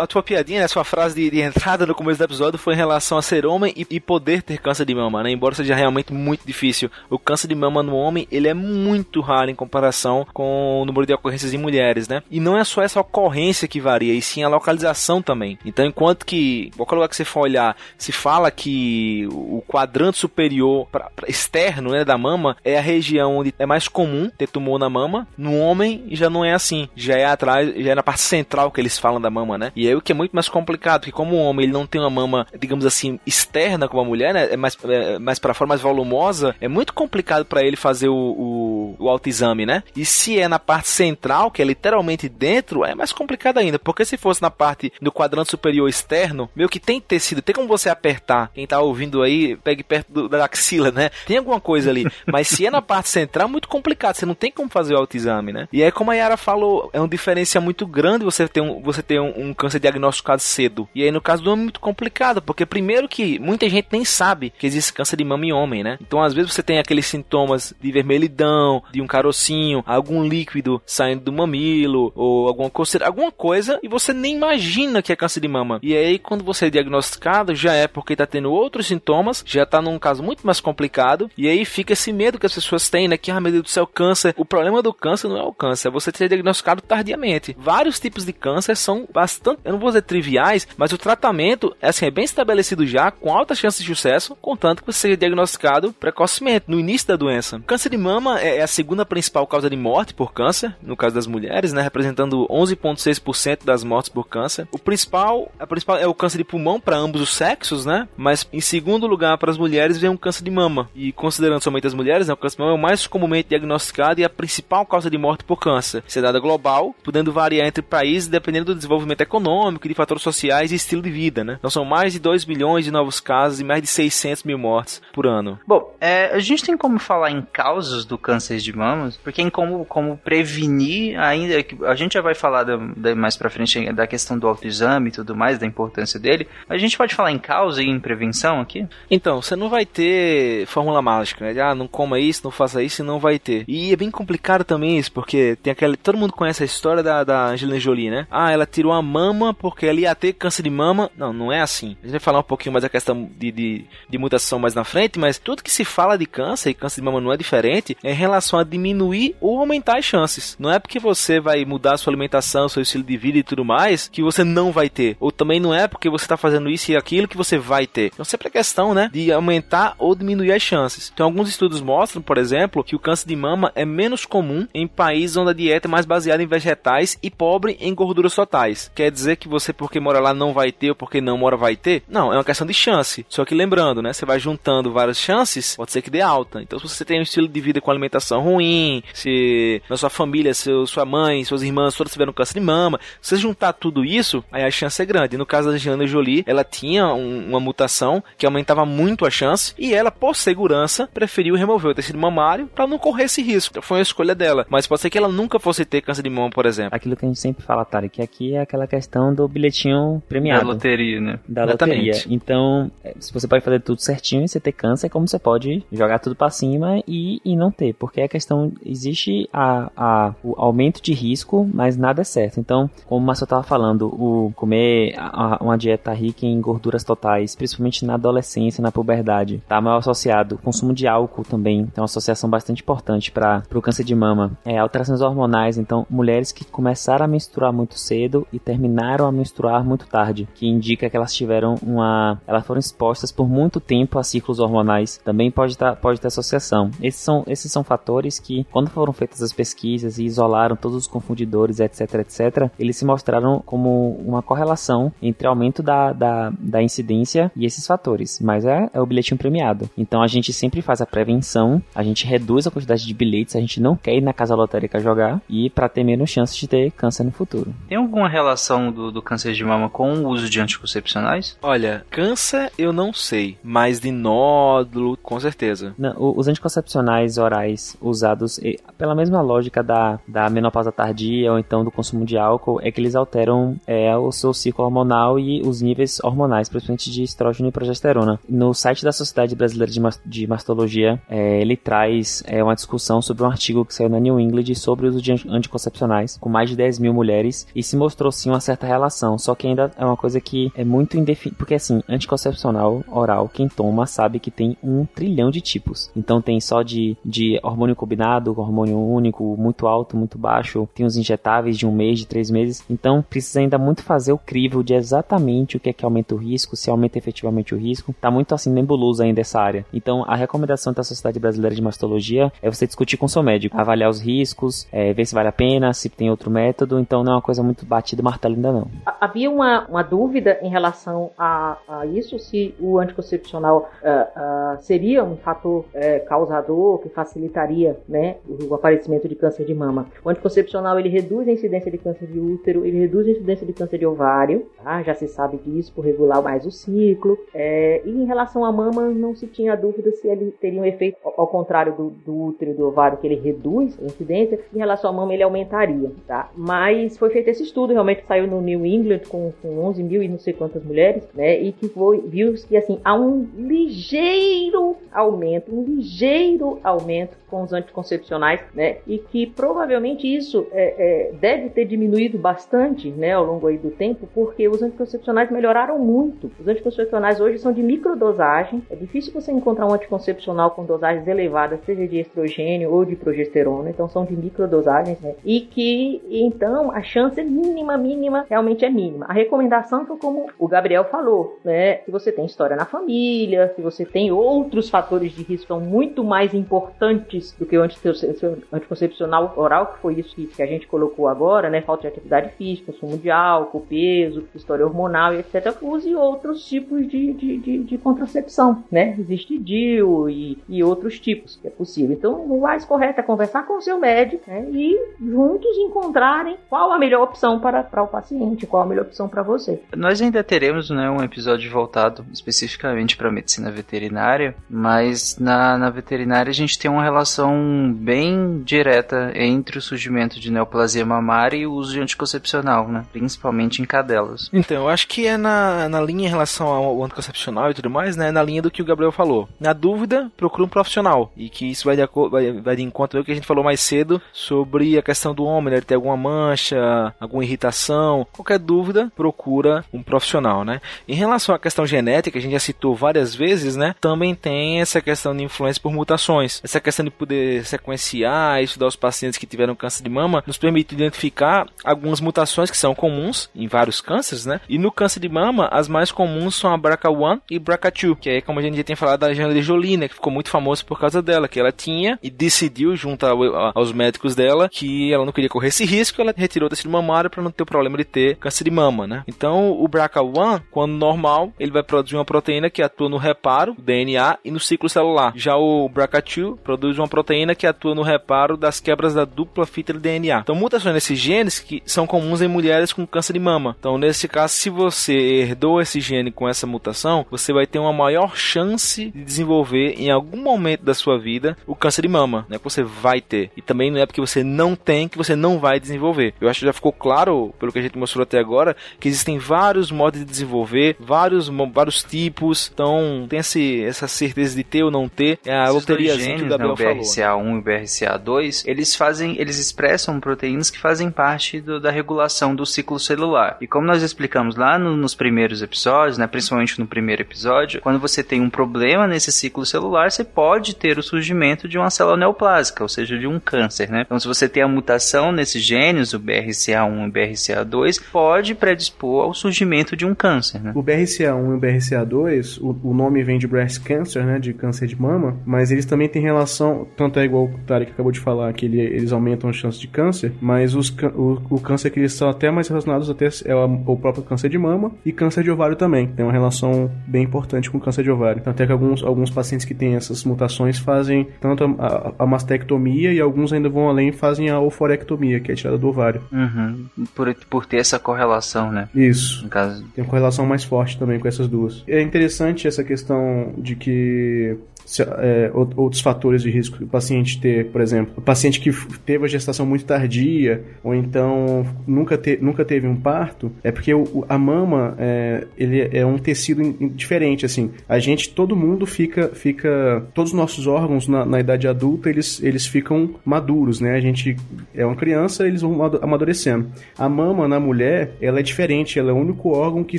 a tua piadinha, né, a sua frase de, de, entrada no começo do episódio foi em relação a ser homem e, e, poder ter câncer de mama, né? Embora seja realmente muito difícil. O câncer de mama no homem, ele é muito raro em comparação com o número de ocorrências em mulheres, né? E não é só essa ocorrência que varia, e sim a localização também. Então, enquanto que, qualquer lugar que você for olhar, se fala que o quadrante superior pra, pra externo né, da mama é a região onde é mais comum ter tumor na mama, no homem já não é assim. Já é atrás, já é na parte central que eles falam da mama, né? E aí o que é muito mais complicado, porque como o homem ele não tem uma mama, digamos assim, externa como a mulher, né? É mais, é, mais para fora, mais volumosa, é muito complicado para ele fazer o, o, o autoexame, né? E se é na parte central, que é literalmente dentro, é mais complicado ainda, porque se fosse na parte do quadrante superior externo, meio que tem tecido, tem como você apertar. Quem tá ouvindo aí, pegue perto do, da axila, né? Tem alguma coisa ali. (laughs) Mas se é na parte central, é muito complicado, você não tem como fazer o autoexame, né? E aí, como a Yara falou, é uma diferença muito grande você ter um, você ter um, um câncer diagnosticado cedo. E aí, no caso do homem, é muito complicado, porque primeiro que muita gente nem sabe que existe câncer de mama em homem, né? Então, às vezes, você tem aqueles sintomas de vermelhidão, de um carocinho, algum líquido saindo do mamilo, ou alguma coceira, alguma coisa, e você nem imagina que é câncer de mama. E aí, quando você é diagnosticado, já é porque tá tendo outros sintomas, já tá num caso muito mais complicado, e aí fica esse medo que as pessoas têm, né? Que, ah, meu Deus do céu, câncer. O problema do câncer não é o câncer, é você ser diagnosticado tardiamente. Vários tipos de câncer são bastante, eu não vou dizer triviais, mas o tratamento é assim, é bem estabelecido já, com altas chances de sucesso, contanto que você seja diagnosticado precocemente, no início da doença. Câncer de mama é, é, segunda principal causa de morte por câncer, no caso das mulheres, né, representando 11,6% das mortes por câncer. O principal, a principal é o câncer de pulmão para ambos os sexos, né? Mas em segundo lugar para as mulheres vem um câncer de mama. E considerando somente as mulheres, né, o câncer de mama é o mais comumente diagnosticado e a principal causa de morte por câncer. Isso é dada global, podendo variar entre países dependendo do desenvolvimento econômico, de fatores sociais e estilo de vida, né? Então são mais de 2 milhões de novos casos e mais de 600 mil mortes por ano. Bom, é, a gente tem como falar em causas do câncer de mamas, porque em como, como prevenir ainda, a gente já vai falar da, da, mais pra frente da questão do autoexame e tudo mais, da importância dele, a gente pode falar em causa e em prevenção aqui? Então, você não vai ter fórmula mágica, né? Ah, não coma isso, não faça isso e não vai ter. E é bem complicado também isso, porque tem aquela. Todo mundo conhece a história da, da Angelina Jolie, né? Ah, ela tirou a mama porque ela ia ter câncer de mama. Não, não é assim. A gente vai falar um pouquinho mais da questão de, de, de mutação mais na frente, mas tudo que se fala de câncer, e câncer de mama não é diferente, é em relação a diminuir ou aumentar as chances. Não é porque você vai mudar sua alimentação, seu estilo de vida e tudo mais, que você não vai ter. Ou também não é porque você está fazendo isso e aquilo que você vai ter. Então sempre é questão, né, de aumentar ou diminuir as chances. Então alguns estudos mostram, por exemplo, que o câncer de mama é menos comum em países onde a dieta é mais baseada em vegetais e pobre em gorduras totais. Quer dizer que você porque mora lá não vai ter ou porque não mora vai ter? Não, é uma questão de chance. Só que lembrando, né, você vai juntando várias chances, pode ser que dê alta. Então se você tem um estilo de vida com alimentação ruim, se na sua família, seu, sua mãe, suas irmãs todas tiveram câncer de mama, se você juntar tudo isso, aí a chance é grande. No caso da Angelina Jolie, ela tinha um, uma mutação que aumentava muito a chance e ela, por segurança, preferiu remover o tecido mamário para não correr esse risco. Então foi uma escolha dela. Mas pode ser que ela nunca fosse ter câncer de mama, por exemplo. Aquilo que a gente sempre fala, Tari, que aqui é aquela questão do bilhetinho premiado. Da loteria, né? Da Exatamente. loteria. Então, é, se você pode fazer tudo certinho e você ter câncer, é como você pode jogar tudo para cima e, e não ter. Porque a questão, existe a, a, o aumento de risco, mas nada é certo. Então, como o Márcio estava falando, o comer uma dieta rica em gorduras totais, principalmente na adolescência, na puberdade, está mal associado. Consumo de álcool também tem uma associação bastante importante para o câncer de mama. É, alterações hormonais, então, mulheres que começaram a menstruar muito cedo e terminaram a menstruar muito tarde, que indica que elas tiveram uma. Elas foram expostas por muito tempo a ciclos hormonais. Também pode, tá, pode ter associação. Esses são, esses são fatores que, quando foram feitas as pesquisas e isolaram todos os confundidores, etc, etc, eles se mostraram como uma correlação entre aumento da, da, da incidência e esses fatores. Mas é, é o bilhetinho premiado. Então a gente sempre faz a prevenção, a gente reduz a quantidade de bilhetes, a gente não quer ir na casa lotérica jogar e para ter menos chance de ter câncer no futuro. Tem alguma relação do, do câncer de mama com o uso de anticoncepcionais? Olha, câncer eu não sei, mas de nódulo, com certeza. Não, os anticoncepcionais orais usados pela mesma lógica da, da menopausa tardia ou então do consumo de álcool é que eles alteram é, o seu ciclo hormonal e os níveis hormonais, principalmente de estrógeno e progesterona. No site da Sociedade Brasileira de, de Mastologia, é, ele traz é, uma discussão sobre um artigo que saiu na New England sobre o uso de anticoncepcionais com mais de 10 mil mulheres e se mostrou sim uma certa relação, só que ainda é uma coisa que é muito indefinida, porque assim, anticoncepcional oral, quem toma sabe que tem um trilhão de tipos. Então tem só de, de hormônio combinado, hormônio único, muito alto, muito baixo, tem os injetáveis de um mês, de três meses. Então precisa ainda muito fazer o crivo de exatamente o que é que aumenta o risco, se aumenta efetivamente o risco. Tá muito assim nebuloso ainda essa área. Então a recomendação da Sociedade Brasileira de Mastologia é você discutir com seu médico, avaliar os riscos, é, ver se vale a pena, se tem outro método. Então não é uma coisa muito batida martelo ainda não. Havia uma, uma dúvida em relação a, a isso, se o anticoncepcional uh, uh, seria um fator uh, causador que facilitaria né, o, o aparecimento de câncer de mama. O anticoncepcional ele reduz a incidência de câncer de útero, ele reduz a incidência de câncer de ovário, tá? já se sabe disso por regular mais o ciclo. É, e em relação à mama, não se tinha dúvida se ele teria um efeito ao contrário do, do útero e do ovário, que ele reduz a incidência, em relação à mama ele aumentaria, tá? Mas foi feito esse estudo, realmente saiu no New England com, com 11 mil e não sei quantas mulheres, né? E que foi, viu que assim, há um ligeiro aumento, um ligeiro aumento com os anticoncepcionais, né? E que provavelmente isso é, é, deve ter diminuído bastante, né, ao longo aí do tempo, porque os anticoncepcionais melhoraram muito. Os anticoncepcionais hoje são de microdosagem. É difícil você encontrar um anticoncepcional com dosagens elevadas, seja de estrogênio ou de progesterona. Então são de microdosagens, né? E que então a chance é mínima, mínima, realmente é mínima. A recomendação foi como o Gabriel falou, né? Se você tem história na família, se você tem outros fatores de risco são muito mais importantes do que o anticoncepcional oral, que foi isso que, que a gente colocou agora, né? Falta de atividade física, consumo de álcool, peso, história hormonal etc. Use outros tipos de, de, de, de contracepção, né? Existe DIU e, e outros tipos que é possível. Então, o mais correto é conversar com o seu médico né? e juntos encontrarem qual a melhor opção para, para o paciente, qual a melhor opção para você. Nós ainda teremos né, um episódio voltado especificamente para a medicina veterinária, mas na, na veterinária a gente tem uma relação bem direta entre o surgimento de neoplasia mamária e o uso de anticoncepcional, né? Principalmente em cadelas. Então, eu acho que é na, na linha em relação ao anticoncepcional e tudo mais, né? Na linha do que o Gabriel falou. Na dúvida, procura um profissional. E que isso vai de, vai, vai de encontro ao que a gente falou mais cedo sobre a questão do homem, né? Ele ter alguma mancha, alguma irritação. Qualquer dúvida, procura um profissional, né? Em relação à questão genética, a gente já citou várias vezes, né? Também tem essa questão de influência por mutações. Essa questão de poder sequenciar estudar os pacientes que tiveram câncer de mama nos permite identificar algumas mutações que são comuns em vários cânceres, né? E no câncer de mama, as mais comuns são a BRCA1 e BRCA2, que é como a gente já tem falado da Angelina Jolie, né? Que ficou muito famosa por causa dela, que ela tinha e decidiu, junto aos médicos dela, que ela não queria correr esse risco, ela retirou o tecido mamário para não ter o problema de ter câncer de mama, né? Então, o BRCA1, quando normal, ele vai produzir uma proteína que atua no reparo, DNA, e no ciclo celular. Já o BRCA2 produz uma proteína que atua no reparo das quebras da dupla fita de DNA. Então, mutações nesses genes que são comuns em mulheres com câncer de mama. Então, nesse caso, se você herdou esse gene com essa mutação, você vai ter uma maior chance de desenvolver em algum momento da sua vida o câncer de mama, né? Que você vai ter. E também não é porque você não tem que você não vai desenvolver. Eu acho que já ficou claro, pelo que a gente mostrou até agora, que existem vários modos de desenvolver, vários, vários tipos. Então, tem esse, essa certeza de ter ou não ter. É a loteria que o Gabriel né, o BRCA1 e o BRCA2, eles fazem, eles expressam proteínas que fazem parte do, da regulação do ciclo celular. E como nós explicamos lá no, nos primeiros episódios, né, principalmente no primeiro episódio, quando você tem um problema nesse ciclo celular, você pode ter o surgimento de uma célula neoplásica, ou seja, de um câncer, né? Então, se você tem a mutação nesses genes, o BRCA1 e o BRCA2, pode predispor ao surgimento de um câncer, né? O BRCA1 e o BRCA2, o, o nome vem de breast cancer, né, de câncer de mama, mas eles também têm relação, tanto é igual o Tarek acabou de falar, que ele, eles aumentam as chances de câncer, mas os, o, o câncer que eles são até mais relacionados até é o, próprio câncer de mama e câncer de ovário também. Tem uma relação bem importante com o câncer de ovário. Até que alguns, alguns pacientes que têm essas mutações fazem tanto a, a, a mastectomia e alguns ainda vão além e fazem a oforectomia, que é a tirada do ovário. Uhum. Por, por ter essa correlação, né? Isso. Caso. Tem uma correlação mais forte também com essas duas. É interessante essa questão de que é, outros fatores de risco que o paciente ter, por exemplo, o paciente que teve a gestação muito tardia ou então nunca, te, nunca teve um parto, é porque o, a mama é, ele é um tecido diferente, assim. A gente, todo mundo fica, fica todos os nossos órgãos na, na idade adulta, eles, eles ficam maduros, né? A gente é uma criança, eles vão amadurecendo. A mama na mulher, ela é diferente, ela é o único órgão que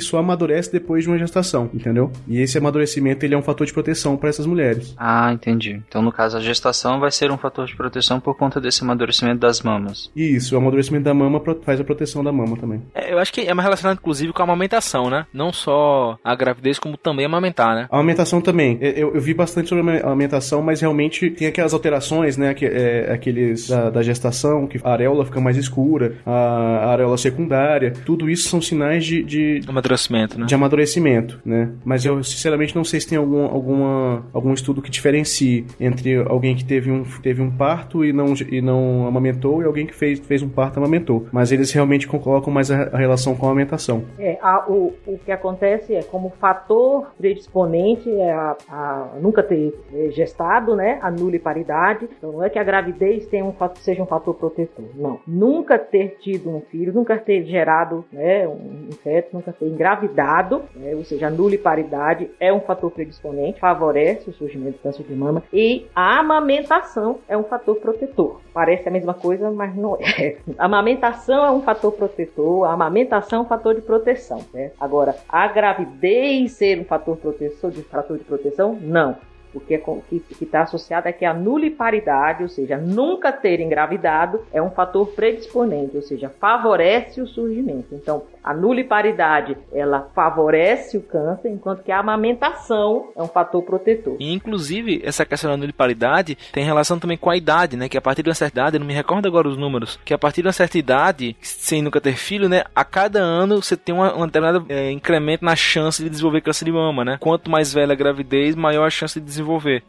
só amadurece depois de uma gestação, entendeu? E esse amadurecimento, ele é um fator de proteção para essas mulheres mulheres. Ah, entendi. Então, no caso, a gestação vai ser um fator de proteção por conta desse amadurecimento das mamas. Isso, o amadurecimento da mama faz a proteção da mama também. É, eu acho que é mais relacionado, inclusive, com a amamentação, né? Não só a gravidez, como também amamentar, né? A amamentação também. Eu, eu vi bastante sobre a amamentação, mas realmente tem aquelas alterações, né? Que, é, aqueles da, da, gestação, que a areola fica mais escura, a, a areola secundária. Tudo isso são sinais de, de amadurecimento, né? De amadurecimento, né? Mas eu, sinceramente, não sei se tem algum, alguma, algum estudo que diferencie entre alguém que teve um, teve um parto e não, e não amamentou e alguém que fez, fez um parto e amamentou. Mas eles realmente colocam mais a, a relação com a amamentação. É, a, o, o que acontece é como fator predisponente é a, a nunca ter é, gestado, né? A nuliparidade. Então não é que a gravidez tenha um, seja um fator protetor. Não. Nunca ter tido um filho, nunca ter gerado né, um feto, nunca ter engravidado, né, ou seja, a nuliparidade é um fator predisponente, favorece o surgimento do câncer de mama. E a amamentação é um fator protetor. Parece a mesma coisa, mas não é. (laughs) A amamentação é um fator protetor, a amamentação é um fator de proteção. Né? Agora, a gravidez ser um fator protetor, de fator de proteção, não. O que é que está associado é que a nuliparidade, ou seja, nunca ter engravidado, é um fator predisponente, ou seja, favorece o surgimento. Então, a nuliparidade, ela favorece o câncer, enquanto que a amamentação é um fator protetor. E, inclusive, essa questão da nuliparidade tem relação também com a idade, né? Que a partir de uma certa idade, eu não me recordo agora os números, que a partir de uma certa idade, sem nunca ter filho, né? A cada ano você tem uma determinada é, incremento na chance de desenvolver câncer de mama, né? Quanto mais velha a gravidez, maior a chance de desenvolver.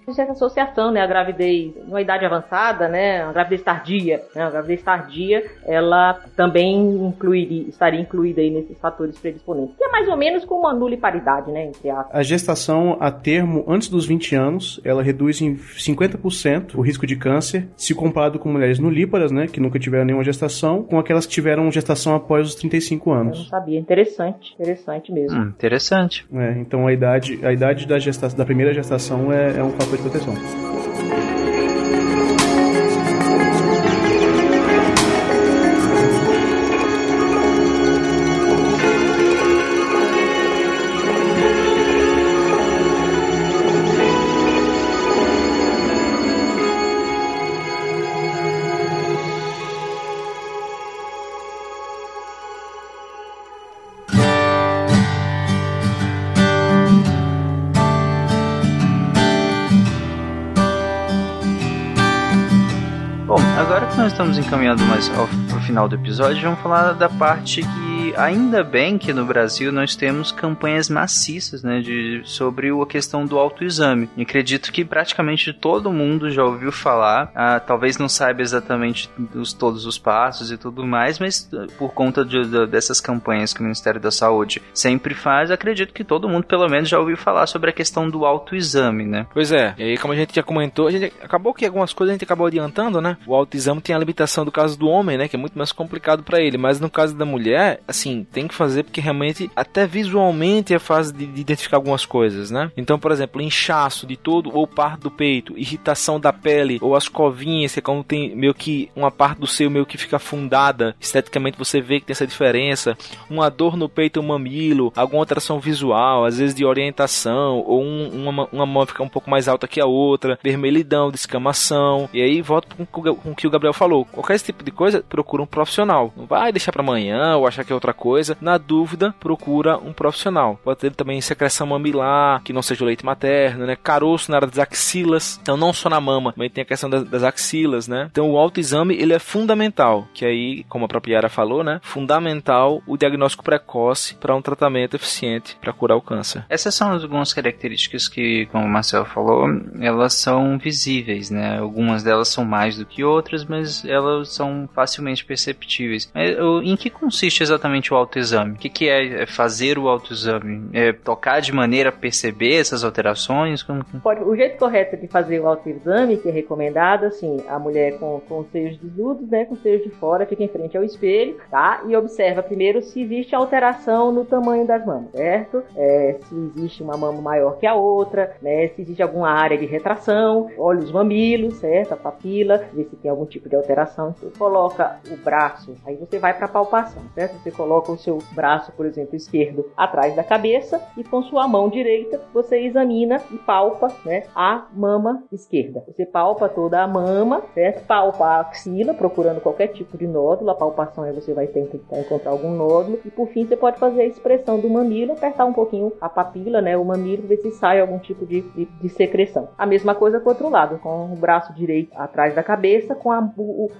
Existe essa associação, né? A gravidez, numa idade avançada, né? A gravidez tardia, né? A gravidez tardia, ela também incluiria, estaria incluída aí nesses fatores predisponentes. Que é mais ou menos como a nuliparidade, né? Entre a... a gestação a termo antes dos 20 anos, ela reduz em 50% o risco de câncer, se comparado com mulheres nulíparas, né? Que nunca tiveram nenhuma gestação, com aquelas que tiveram gestação após os 35 anos. Eu não sabia. Interessante. Interessante mesmo. Hum, interessante. É, então a idade, a idade da, gestação, da primeira gestação é, é um fator de proteção. Estamos encaminhando mais ao, final do episódio, vamos falar da parte que ainda bem que no Brasil nós temos campanhas maciças, né, de, sobre a questão do autoexame. E acredito que praticamente todo mundo já ouviu falar, ah, talvez não saiba exatamente os, todos os passos e tudo mais, mas ah, por conta de, de, dessas campanhas que o Ministério da Saúde sempre faz, acredito que todo mundo pelo menos já ouviu falar sobre a questão do autoexame, né? Pois é, e aí como a gente já comentou, a gente acabou que algumas coisas a gente acabou adiantando, né? O autoexame tem a limitação do caso do homem, né, que é muito mais complicado para ele, mas no caso da mulher, assim, tem que fazer porque realmente, até visualmente, é fácil de, de identificar algumas coisas, né? Então, por exemplo, inchaço de todo ou parte do peito, irritação da pele ou as covinhas, que é quando tem meio que uma parte do seu meio que fica afundada, esteticamente você vê que tem essa diferença, uma dor no peito ou mamilo, alguma alteração visual, às vezes de orientação, ou um, uma, uma mão fica um pouco mais alta que a outra, vermelhidão, descamação, e aí volta com, com o que o Gabriel falou. Qualquer esse tipo de coisa, procura um profissional. Não vai deixar para amanhã ou achar que é outra coisa. Na dúvida, procura um profissional. Pode ter também secreção mamilar, que não seja o leite materno, né? Caroço na área das axilas. Então, não só na mama, também tem a questão das, das axilas, né? Então, o autoexame, ele é fundamental. Que aí, como a própria Yara falou, né? Fundamental o diagnóstico precoce para um tratamento eficiente para curar o câncer. Essas são algumas características que, como o Marcelo falou, elas são visíveis, né? Algumas delas são mais do que outras, mas elas são facilmente perceptíveis. Mas, em que consiste exatamente o autoexame? O que, que é fazer o autoexame? É tocar de maneira a perceber essas alterações? Como... O jeito correto de fazer o autoexame, que é recomendado, assim, a mulher com, com os seios desnudos, né, com os seios de fora, fica em frente ao espelho, tá? E observa primeiro se existe alteração no tamanho das mamas, certo? É, se existe uma mama maior que a outra, né? Se existe alguma área de retração, olha os mamilos, certo? A papila, ver se tem algum tipo de alteração. Você coloca o braço, aí você vai para palpação, certo? Você coloca o seu braço, por exemplo, esquerdo atrás da cabeça e com sua mão direita você examina e palpa né, a mama esquerda. Você palpa toda a mama, certo? palpa a axila, procurando qualquer tipo de nódulo. A palpação é você vai tentar encontrar algum nódulo. E por fim você pode fazer a expressão do mamilo, apertar um pouquinho a papila, né, o mamilo, ver se sai algum tipo de, de, de secreção. A mesma coisa com o outro lado, com o braço direito atrás da cabeça, com a,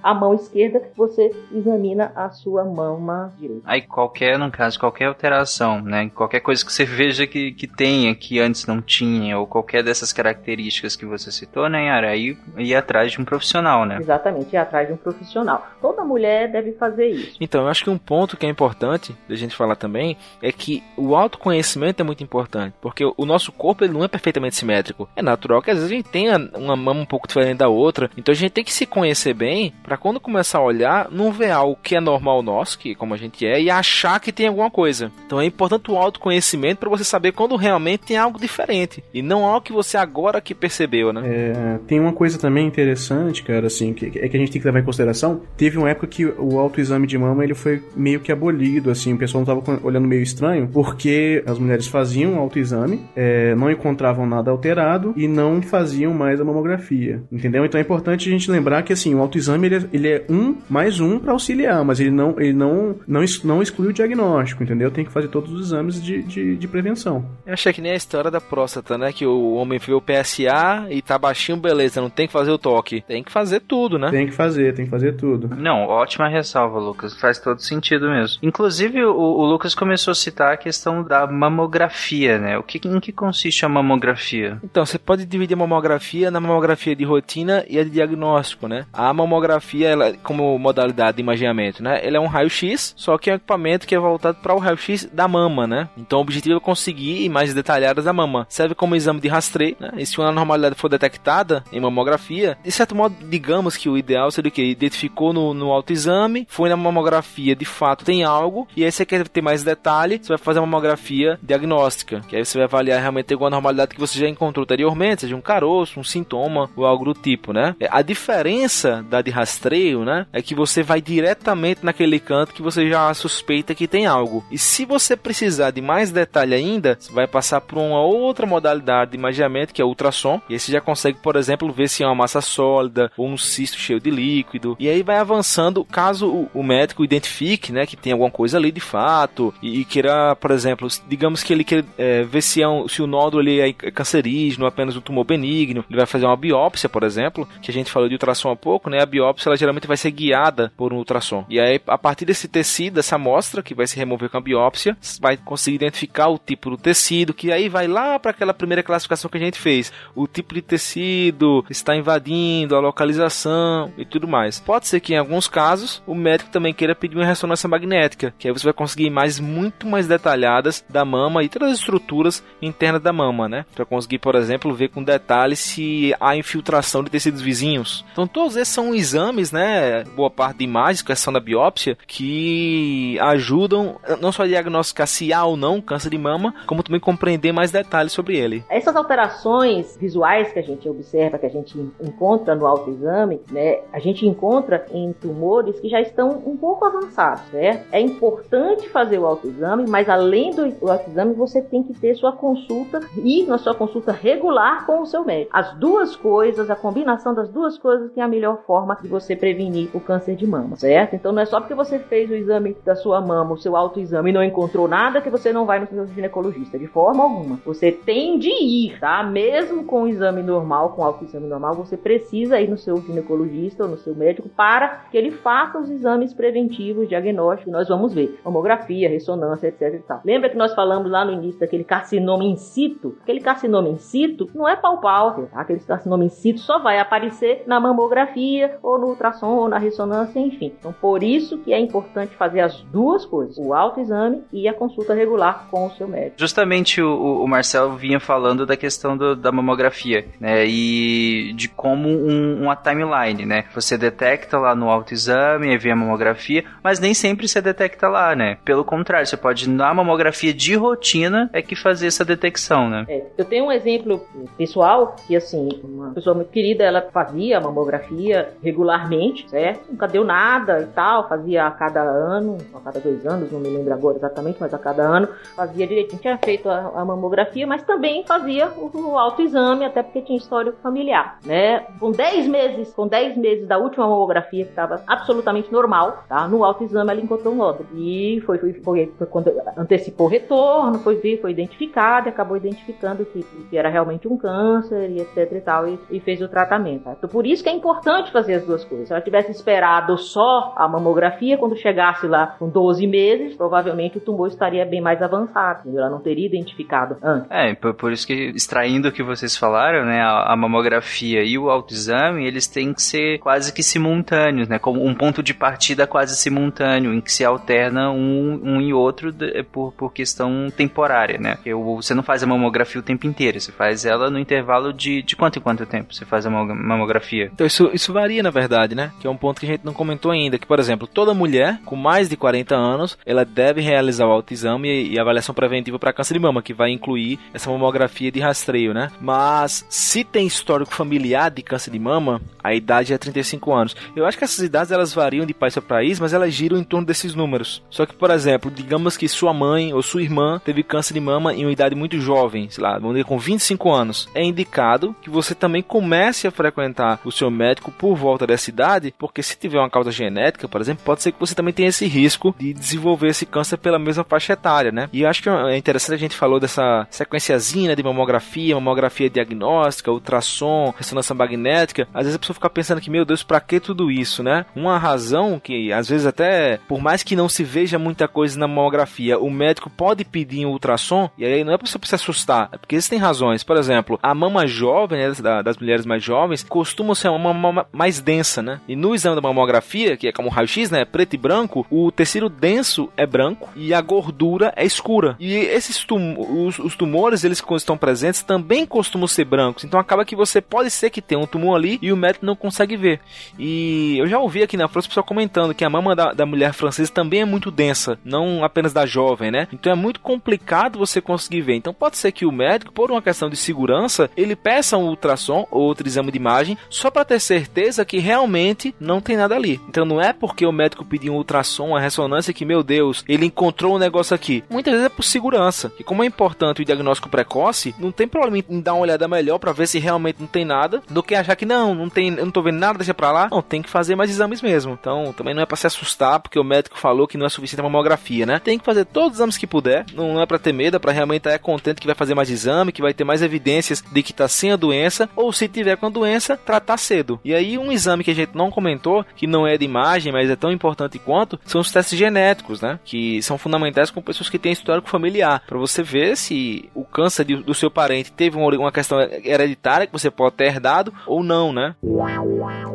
a mão esquerda você examina a sua mama direita. Aí qual qualquer, no caso, qualquer alteração, né? Qualquer coisa que você (laughs) veja que, que tenha, que antes não tinha, ou qualquer dessas características que você citou, né, Yara? Aí ir atrás de um profissional, né? Exatamente, ir atrás de um profissional. Toda mulher deve fazer isso. Então, eu acho que um ponto que é importante da gente falar também é que o autoconhecimento é muito importante, porque o nosso corpo ele não é perfeitamente simétrico. É natural que às vezes a gente tenha uma mama um pouco diferente da outra, então a gente tem que se conhecer bem para quando começar a olhar, não ver algo que é normal nosso, que como a gente é, é, e achar que tem alguma coisa. Então é importante o autoconhecimento para você saber quando realmente tem algo diferente e não algo que você agora que percebeu, né? É, tem uma coisa também interessante, cara, assim, que, é que a gente tem que levar em consideração. Teve uma época que o autoexame de mama ele foi meio que abolido, assim, o pessoal não tava olhando meio estranho, porque as mulheres faziam autoexame, é, não encontravam nada alterado e não faziam mais a mamografia, entendeu? Então é importante a gente lembrar que, assim, o autoexame ele é, ele é um mais um para auxiliar, mas ele não, ele não, não, não exclui o diagnóstico, entendeu? Tem que fazer todos os exames de, de, de prevenção. Eu achei que nem a história da próstata, né? Que o homem vê o PSA e tá baixinho, beleza, não tem que fazer o toque. Tem que fazer tudo, né? Tem que fazer, tem que fazer tudo. Não, ótima ressalva, Lucas. Faz todo sentido mesmo. Inclusive, o, o Lucas começou a citar a questão da mamografia, né? O que, em que consiste a mamografia? Então, você pode dividir a mamografia na mamografia de rotina e a de diagnóstico, né? A mamografia, ela, como modalidade de imaginamento, né? Ele é um raio-x, só que é um equipamento que é voltado para o raio-x da mama, né? Então, o objetivo é conseguir imagens detalhadas da mama. Serve como exame de rastreio, né? E se uma anormalidade for detectada em mamografia, de certo modo, digamos que o ideal seria o que? Identificou no, no autoexame, foi na mamografia, de fato tem algo, e aí você quer ter mais detalhe, você vai fazer uma mamografia diagnóstica, que aí você vai avaliar realmente alguma anormalidade que você já encontrou anteriormente, seja um caroço, um sintoma ou algo do tipo, né? A diferença da de rastreio, né, é que você vai diretamente naquele canto que você já suspeita que tem algo. E se você precisar de mais detalhe ainda, você vai passar por uma outra modalidade de imaginamento, que é ultrassom, e aí você já consegue, por exemplo, ver se é uma massa sólida ou um cisto cheio de líquido. E aí vai avançando, caso o, médico identifique, né, que tem alguma coisa ali de fato e, e queira, por exemplo, digamos que ele quer é, ver se, é um, se o nódulo ali é cancerígeno, apenas um tumor benigno, ele vai fazer uma biópsia, por exemplo, que a gente falou de ultrassom há pouco, né? A biópsia ela geralmente vai ser guiada por um ultrassom. E aí, a partir desse tecido, dessa amostra que vai se remover com a biópsia, vai conseguir identificar o tipo do tecido, que aí vai lá para aquela primeira classificação que a gente fez. O tipo de tecido está invadindo, a localização e tudo mais. Pode ser que em alguns casos o médico também queira pedir uma ressonância magnética, que aí você vai conseguir imagens muito mais detalhadas da mama e todas as estruturas internas da mama, né? Para conseguir, por exemplo, ver com detalhes se há infiltração de tecidos vizinhos. Então todos esses são exames, né? Boa parte de imagens, questão da biópsia, que ajudam não só a diagnosticar se há ou não câncer de mama, como também compreender mais detalhes sobre ele. Essas alterações visuais que a gente observa, que a gente encontra no autoexame, né? A gente encontra em tumores que já estão um pouco avançados, certo? É importante fazer o autoexame, mas além do autoexame, você tem que ter sua consulta e na sua consulta regular com o seu médico. As duas coisas, a combinação das duas coisas que é a melhor forma de você prevenir o câncer de mama, certo? Então não é só porque você fez o exame da sua mama, o seu autoexame e não encontrou nada que você não vai no seu ginecologista, de forma alguma. Você tem de ir, tá? Mesmo com o exame normal, com o autoexame normal, você precisa ir no seu ginecologista ou no seu médico para que ele faça os exames preventivos, diagnósticos, nós vamos ver. Mamografia, ressonância, etc e tal. Lembra que nós falamos lá no início daquele carcinoma in situ? Aquele carcinoma in situ não é palpável, tá? Aquele carcinoma in situ só vai aparecer na mamografia ou no ultrassom ou na ressonância, enfim. Então, por isso que é importante fazer as duas coisas, o autoexame e a consulta regular com o seu médico. Justamente o, o Marcel vinha falando da questão do, da mamografia, né? E de como um, uma timeline, né? Você detecta lá no autoexame e vê a mamografia, mas nem sempre você detecta lá, né? Pelo contrário, você pode na mamografia de rotina é que fazer essa detecção, né? É, eu tenho um exemplo pessoal que assim, uma pessoa muito querida, ela fazia a mamografia regularmente, certo? Nunca deu nada e tal, fazia a cada ano, a cada dois anos, não me lembro agora exatamente, mas a cada ano fazia direitinho, tinha feito a, a mamografia, mas também fazia o, o autoexame, até porque tinha histórico familiar, né? Com 10 meses, com 10 meses da última mamografia que estava absolutamente normal, tá? No autoexame ela encontrou um nódulo e foi, foi, foi, foi quando antecipou o retorno, foi ver, foi identificado e acabou identificando que, que, era realmente um câncer e etc e tal e, e fez o tratamento. Tá? Então por isso que é importante fazer as duas coisas. Se ela tivesse esperado só a mamografia, quando chegasse lá com 12 meses, provavelmente o tumor estaria bem mais avançado, entendeu? ela não teria identificado antes. É, por, por isso que extraindo o que vocês falaram, né, a, a mamografia e o autoexame, eles têm que ser quase que simultâneos, né, como um ponto de partida quase simultâneo, em que se alterna um, um e outro de, por, por questão temporária, né? Porque você não faz a mamografia o tempo inteiro, você faz ela no intervalo de, de quanto em quanto tempo você faz a mamografia? Então isso, isso varia, na verdade, né? Que é um ponto que a gente não comentou ainda, que, por exemplo, toda mulher com mais de 40 anos, ela deve realizar o autoexame e, avaliação preventiva para câncer de mama, que vai incluir essa mamografia de rastreio, né? Mas se tem histórico familiar de câncer de mama, a idade é 35 anos. Eu acho que essas idades elas variam de país para país, mas elas giram em torno desses números. Só que, por exemplo, digamos que sua mãe ou sua irmã teve câncer de mama em uma idade muito jovem, sei lá, vamos dizer com 25 anos. É indicado que você também comece a frequentar o seu médico por volta dessa idade, porque se tiver uma causa genética, por exemplo, pode ser que você também tenha esse risco de desenvolver esse câncer pela mesma faixa etária, né? E acho que é interessante a gente falou dessa sequenciazinha de mamografia, mamografia diagnóstica, ultrassom, ressonância magnética. Às vezes a pessoa fica pensando que, meu Deus, para que tudo isso, né? Uma razão que às vezes até, por mais que não se veja muita coisa na mamografia, o médico pode pedir um ultrassom, e aí não é pra você se assustar, é porque existem razões. Por exemplo, a mama jovem, né, das mulheres mais jovens, costuma ser uma mama mais densa, né? E no exame da mamografia, que é como raio-x, né, preto e branco, o tecido denso é branco e a gordura é escura. E esses tum os, os tumores, eles que estão presentes, também costumam ser brancos. Então acaba que você pode ser que tenha um tumor ali e o médico não consegue ver. E eu já ouvi aqui na França o pessoal comentando que a mama da, da mulher francesa também é muito densa, não apenas da jovem, né? Então é muito complicado você conseguir ver. Então pode ser que o médico, por uma questão de segurança, ele peça um ultrassom ou outro exame de imagem só para ter certeza que realmente não tem nada ali. Então não é porque o médico pediu um ultrassom, uma ressonância que, meu Deus, ele encontrou um negócio aqui. Muitas vezes é por segurança. E como é importante o diagnóstico precoce, não tem problema em dar uma olhada melhor para ver se realmente não tem nada, do que achar que não, não tem, eu não tô vendo nada, deixa pra lá. Não, tem que fazer mais exames mesmo. Então também não é para se assustar porque o médico falou que não é suficiente a mamografia, né? Tem que fazer todos os exames que puder, não é para ter medo, é para realmente estar contente que vai fazer mais exame, que vai ter mais evidências de que tá sem a doença, ou se tiver com a doença, tratar cedo. E aí um exame que a gente não comentou, que não é de imagem, mas é tão importante quanto, são os testes genéticos, né? Que são fundamentais com pessoas que têm histórico familiar, para você ver se o câncer de, do seu parente teve uma, uma questão hereditária que você pode ter herdado ou não, né?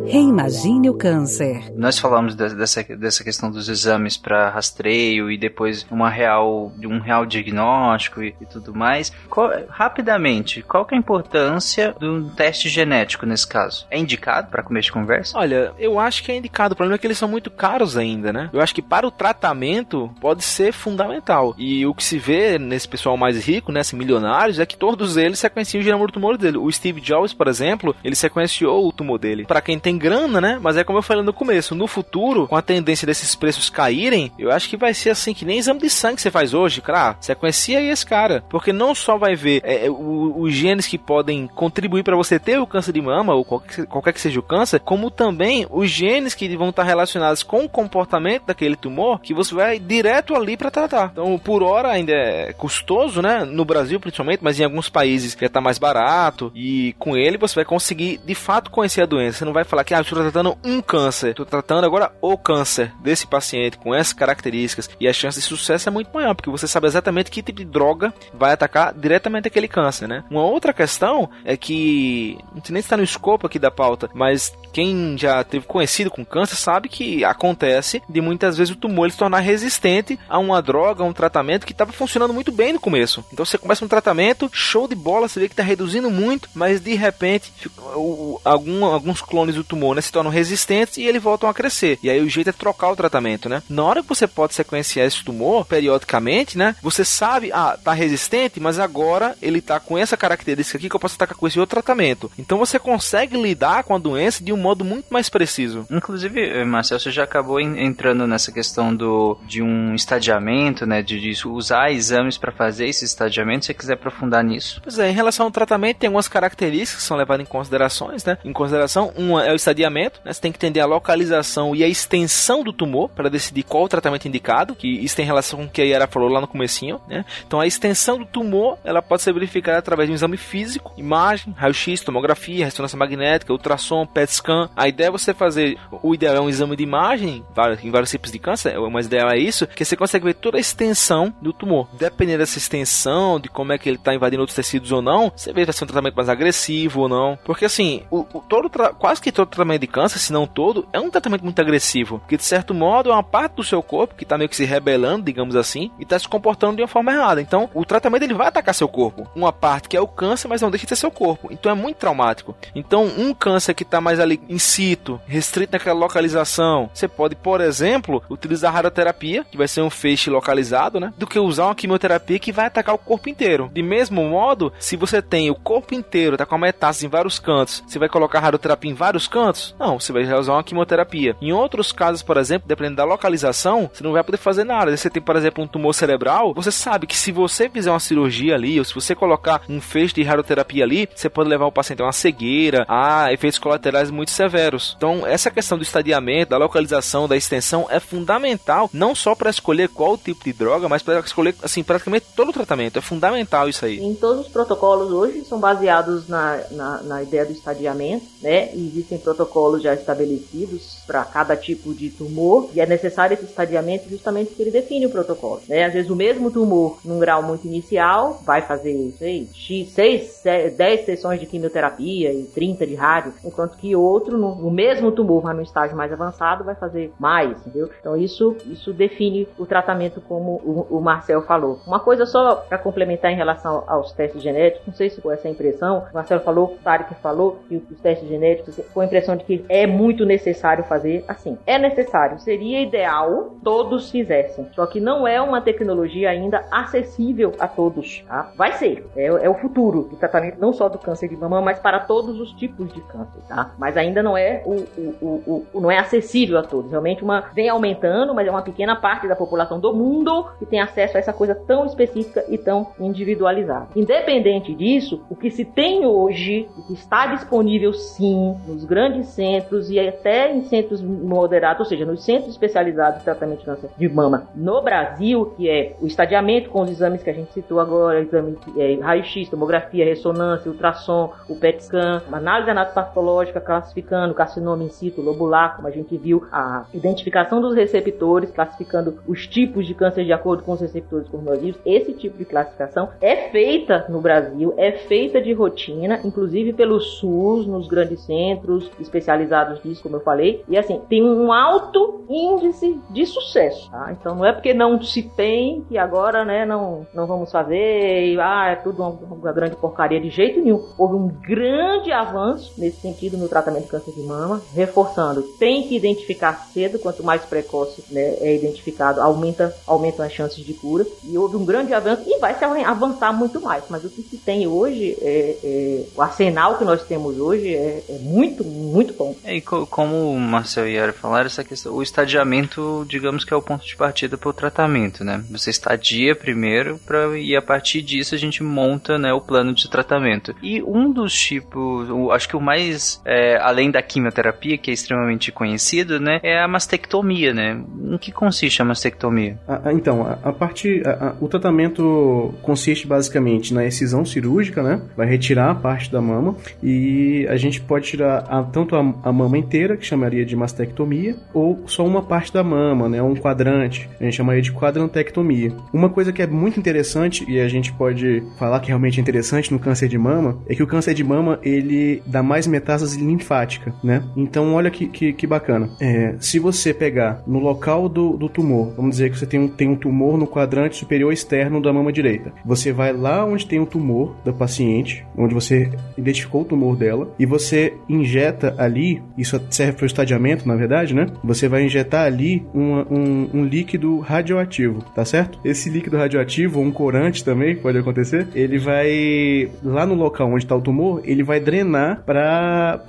Reimagine o câncer. Nós falamos de, dessa, dessa questão dos exames para rastreio e depois uma real, um real diagnóstico e, e tudo mais. Qual, rapidamente, qual que é a importância do teste genético nesse caso? É indicado para começo de conversa? Olha, eu acho que é indicado. O problema é que eles são muito caros ainda, né? Eu acho que para o tratamento pode ser fundamental. E o que se vê nesse pessoal mais rico, né, milionários, é que todos eles sequenciam o genoma do tumor dele. O Steve Jobs, por exemplo, ele sequenciou o tumor dele. Para quem tem grana, né? Mas é como eu falei no começo, no futuro, com a tendência desses preços caírem, eu acho que vai ser assim que nem exame de sangue que você faz hoje, cara. Sequencia aí esse cara, porque não só vai ver é, é os genes que podem contribuir para você ter o câncer de mama ou qualquer, qualquer que seja o câncer, como também os genes que vão estar relacionados com o comportamento daquele tumor que você vai direto ali para tratar. Então, por hora ainda é custoso, né? No Brasil principalmente, mas em alguns países já tá mais barato e com ele você vai conseguir de fato conhecer a doença. Você não vai falar que ah, estou tratando um câncer, estou tratando agora o câncer desse paciente com essas características e a chance de sucesso é muito maior, porque você sabe exatamente que tipo de droga vai atacar diretamente aquele câncer, né? Uma outra questão é que não sei nem se está no escopo aqui da pauta, mas quem já teve conhecido com câncer sabe que acontece de muitas vezes o tumor ele se tornar resistente a uma droga, a um tratamento que estava funcionando muito bem no começo. Então você começa um tratamento, show de bola, você vê que está reduzindo muito, mas de repente o, algum, alguns clones do tumor né, se tornam resistentes e eles voltam a crescer. E aí o jeito é trocar o tratamento, né? Na hora que você pode sequenciar esse tumor periodicamente, né? Você sabe, ah, tá resistente, mas agora ele tá com essa característica aqui que eu posso atacar com esse outro tratamento. Então você consegue lidar com a doença de um modo muito mais preciso. Inclusive, eh, Marcelo, você já acabou entrando nessa questão do, de um estadiamento, né? De, de usar exames para fazer esse estadiamento. Se você quiser aprofundar nisso. Pois é, em relação ao tratamento, tem algumas características que são levadas em considerações, né? Em consideração, uma é o estadiamento, né? Você tem que entender a localização e a extensão do tumor para decidir qual o tratamento indicado, que isso tem relação com o que a Yara falou lá no comecinho, né? Então a extensão do tumor, ela pode ser verificada através de um exame físico, imagem, raio-x, tomografia, ressonância magnética, ultrassom, PET scan. A ideia é você fazer, o ideal é um exame de imagem, em vários tipos de câncer, mas o ideal é isso, que você consegue ver toda a extensão do tumor. Dependendo dessa extensão, de como é que ele está invadindo outros tecidos ou não, você vê se vai ser um tratamento mais agressivo ou não. Porque assim, o, o todo quase que todo tratamento de câncer, se não todo, é um tratamento muito agressivo. Porque de certo modo é uma parte do seu corpo que está meio que se rebelando, digamos assim, e está se comportando de uma forma errada. Então, o tratamento ele vai atacar seu corpo. Uma parte que é o câncer, mas não deixa de ser seu corpo. Então é muito traumático. Então, um câncer que está mais ali in situ, restrito naquela localização, você pode, por exemplo, utilizar radioterapia, que vai ser um feixe localizado, né? Do que usar uma quimioterapia que vai atacar o corpo inteiro. De mesmo modo, se você tem o corpo inteiro, tá com a metástase em vários cantos, você vai colocar radioterapia em vários cantos? Não, você vai usar uma quimioterapia. Em outros casos, por exemplo, dependendo da localização, você não vai poder fazer nada. Se você tem, por exemplo, um tumor cerebral, você sabe que se você fizer uma cirurgia ali, ou se você colocar um feixe de radioterapia ali, você pode levar o paciente a uma cegueira, a efeitos colaterais muito severos. Então, essa questão do estadiamento, da localização, da extensão é fundamental, não só para escolher qual tipo de droga, mas para escolher, assim, praticamente todo o tratamento. É fundamental isso aí. Em todos os protocolos hoje são baseados na, na, na ideia do estadiamento, né? E existem protocolos já estabelecidos para cada tipo de tumor e é necessário esse estadiamento justamente porque ele define o protocolo, né? Às vezes o mesmo tumor num grau muito inicial vai fazer, sei, X, 6, 10 sessões de quimioterapia e 30 de rádio, enquanto que outro, no, no mesmo tumor, mas no estágio mais avançado, vai fazer mais, entendeu? Então isso, isso define o tratamento como o, o Marcel falou. Uma coisa só para complementar em relação aos testes genéticos, não sei se foi essa impressão, o Marcelo falou, o Tarek falou que os testes genéticos foi a impressão de que é muito necessário fazer assim. É necessário, seria ideal todos fizessem, só que não é uma tecnologia ainda acessível a todos, tá? Vai ser, é, é o futuro do tratamento não só do câncer de mama, mas para todos os tipos de câncer, tá? Mas ainda não é o, o, o, não é acessível a todos. Realmente uma vem aumentando, mas é uma pequena parte da população do mundo que tem acesso a essa coisa tão específica e tão individualizada. Independente disso, o que se tem hoje, o que está disponível sim nos grandes centros e até em centros moderados, ou seja, nos centros especializados de tratamento de câncer de mama no Brasil, que é o estadiamento com os exames que a gente citou agora, exame é, raio-x, tomografia, ressonância, ultrassom, o PET scan, análise anatopatológica classificando carcinoma in situ, lobular, como a gente viu, a identificação dos receptores, classificando os tipos de câncer de acordo com os receptores coronavirus. Esse tipo de classificação é feita no Brasil, é feita de rotina, inclusive pelo SUS, nos grandes centros especializados nisso, como eu falei, e assim, tem um alto índice de sucesso, tá? Então não é porque não se tem que agora, né, não, não vamos fazer, e, ah, é tudo uma, uma grande porcaria de jeito nenhum. Houve um grande avanço nesse sentido no tratamento de câncer de mama, reforçando, tem que identificar cedo, quanto mais precoce né, é identificado, aumenta, aumentam as chances de cura. E houve um grande avanço e vai se avançar muito mais. Mas o que se tem hoje, é, é o arsenal que nós temos hoje é, é muito, muito bom. É, e co como o Marcel e Yara falaram, essa questão, o estadiamento, digamos que é o ponto de partida para o tratamento, né? Você estadia primeiro pra, e a partir disso a gente monta né, o plano de tratamento. E um dos tipos, o, acho que o mais, é, além da quimioterapia, que é extremamente conhecido, né, é a mastectomia, né? Em que consiste a mastectomia? Ah, então, a, a parte, a, a, o tratamento consiste basicamente na excisão cirúrgica, né? Vai retirar a parte da mama e a gente pode tirar tanto a, mama inteira, que chamaria de mastectomia, ou só uma parte da mama, né? Um quadrante, a gente chamaria de quadrantectomia. Uma coisa que é muito interessante e a gente pode falar que realmente é interessante no câncer de mama é que o câncer de mama ele dá mais metástase linfática, né? Então olha que, que, que bacana. É, se você pegar no local do, do tumor, vamos dizer que você tem um, tem um tumor no quadrante superior externo da mama direita. Você vai lá onde tem o tumor da paciente, onde você identificou o tumor dela, e você injeta ali, isso serve para o estadiamento, na verdade, né? Você vai injetar ali um, um, um líquido radioativo, tá certo? Esse líquido radioativo, um corante também, pode acontecer, ele vai lá no local onde está o tumor, ele vai drenar para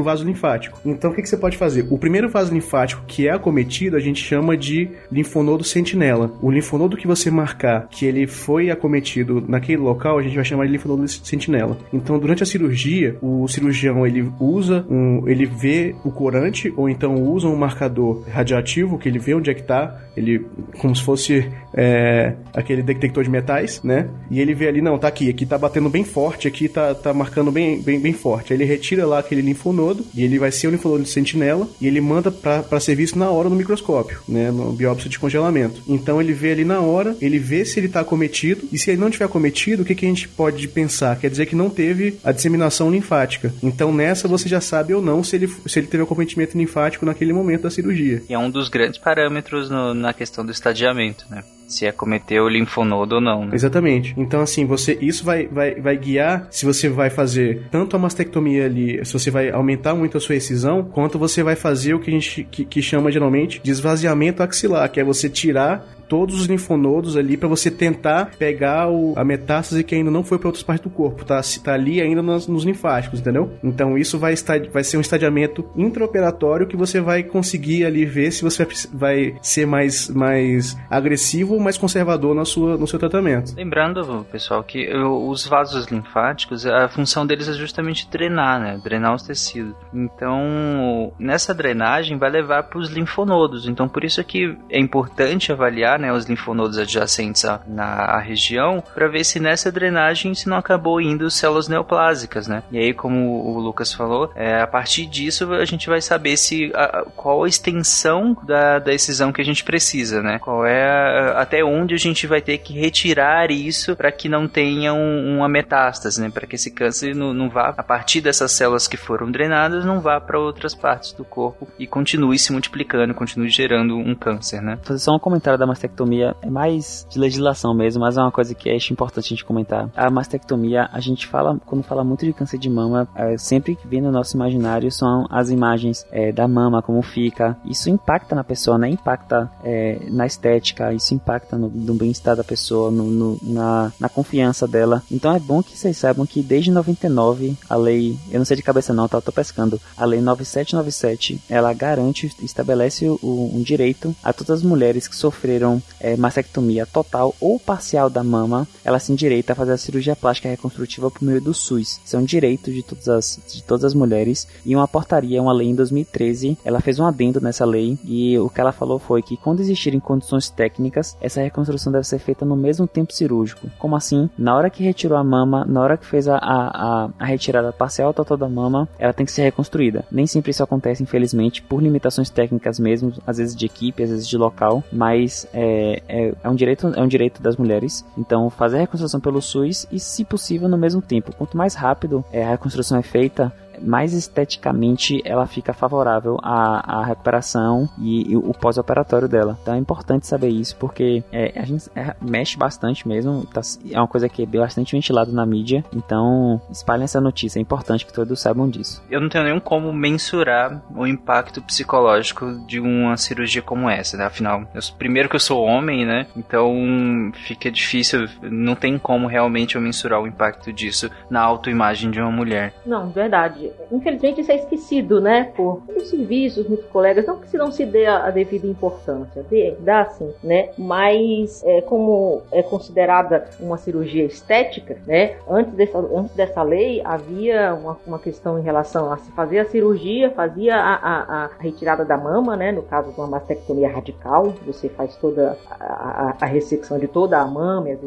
o vaso linfático. Então, o que, que você pode fazer? O primeiro vaso linfático que é acometido, a gente chama de linfonodo sentinela. O linfonodo que você marcar que ele foi acometido naquele local, a gente vai chamar de linfonodo sentinela. Então, durante a cirurgia, o cirurgião ele usa um, ele vê o corante ou então usa um marcador radioativo que ele vê onde é que tá, ele como se fosse é, aquele detector de metais, né? E ele vê ali, não, tá aqui, aqui tá batendo bem forte, aqui tá, tá marcando bem, bem, bem forte. Aí ele retira lá aquele linfonodo e ele vai ser o linfonodo de sentinela e ele manda para ser visto na hora no microscópio, né? No biópsia de congelamento. Então ele vê ali na hora, ele vê se ele tá acometido e se ele não tiver acometido, o que, que a gente pode pensar? Quer dizer que não teve a disseminação linfática. Então nessa você já sabe ou não se ele, se ele teve acometimento linfático naquele momento da cirurgia. E é um dos grandes parâmetros no, na questão do estadiamento, né? Se acometeu o linfonodo ou não. Né? Exatamente. Então, assim, você isso vai, vai, vai guiar se você vai fazer tanto a mastectomia ali, se você vai aumentar muito a sua excisão, quanto você vai fazer o que a gente que, que chama geralmente de esvaziamento axilar, que é você tirar todos os linfonodos ali para você tentar pegar o, a metástase que ainda não foi para outras partes do corpo, tá? Tá ali ainda nos linfáticos, entendeu? Então isso vai, estar, vai ser um estadiamento intraoperatório que você vai conseguir ali ver se você vai ser mais, mais agressivo ou mais conservador na sua, no seu tratamento. Lembrando, pessoal, que os vasos linfáticos, a função deles é justamente drenar, né? Drenar os tecidos. Então, nessa drenagem vai levar para os linfonodos. Então, por isso é que é importante avaliar né, os linfonodos adjacentes à, na região para ver se nessa drenagem se não acabou indo células neoplásicas, né? E aí, como o Lucas falou, é, a partir disso a gente vai saber se a, qual a extensão da, da excisão que a gente precisa, né? Qual é a, até onde a gente vai ter que retirar isso para que não tenha um, uma metástase, né? Para que esse câncer não, não vá a partir dessas células que foram drenadas não vá para outras partes do corpo e continue se multiplicando, continue gerando um câncer, né? Fazer só um comentário da mastectomia mastectomia é mais de legislação mesmo, mas é uma coisa que acho importante a gente comentar. A mastectomia, a gente fala, quando fala muito de câncer de mama, é, sempre que vem no nosso imaginário são as imagens é, da mama, como fica. Isso impacta na pessoa, né? Impacta é, na estética, isso impacta no, no bem-estar da pessoa, no, no, na, na confiança dela. Então é bom que vocês saibam que desde 99, a lei, eu não sei de cabeça não, tá? Eu tô pescando. A lei 9797, ela garante, estabelece o, um direito a todas as mulheres que sofreram é, mastectomia total ou parcial da mama, ela se endireita a fazer a cirurgia plástica reconstrutiva por meio do SUS. Isso é um direito de todas as, de todas as mulheres. E uma portaria, uma lei em 2013, ela fez um adendo nessa lei e o que ela falou foi que quando existirem condições técnicas, essa reconstrução deve ser feita no mesmo tempo cirúrgico. Como assim? Na hora que retirou a mama, na hora que fez a, a, a retirada parcial total da mama, ela tem que ser reconstruída. Nem sempre isso acontece, infelizmente, por limitações técnicas mesmo, às vezes de equipe, às vezes de local, mas é, é, é, é, um direito, é um direito das mulheres. Então, fazer a reconstrução pelo SUS e, se possível, no mesmo tempo. Quanto mais rápido é, a reconstrução é feita, mais esteticamente ela fica favorável à, à recuperação e, e o pós-operatório dela. Então é importante saber isso, porque é, a gente é, mexe bastante mesmo, tá, é uma coisa que é bastante ventilada na mídia, então espalhem essa notícia, é importante que todos saibam disso. Eu não tenho nenhum como mensurar o impacto psicológico de uma cirurgia como essa, né? Afinal, eu, primeiro que eu sou homem, né? Então fica difícil, não tem como realmente eu mensurar o impacto disso na autoimagem de uma mulher. Não, verdade infelizmente isso é esquecido, né, por muitos serviços, muitos colegas, não que se não se dê a, a devida importância, dê, dá sim, né, mas é, como é considerada uma cirurgia estética, né, antes dessa, antes dessa lei havia uma, uma questão em relação a se fazer a cirurgia, fazia a, a, a retirada da mama, né, no caso de uma mastectomia radical, você faz toda a, a, ressecção de toda a mama, às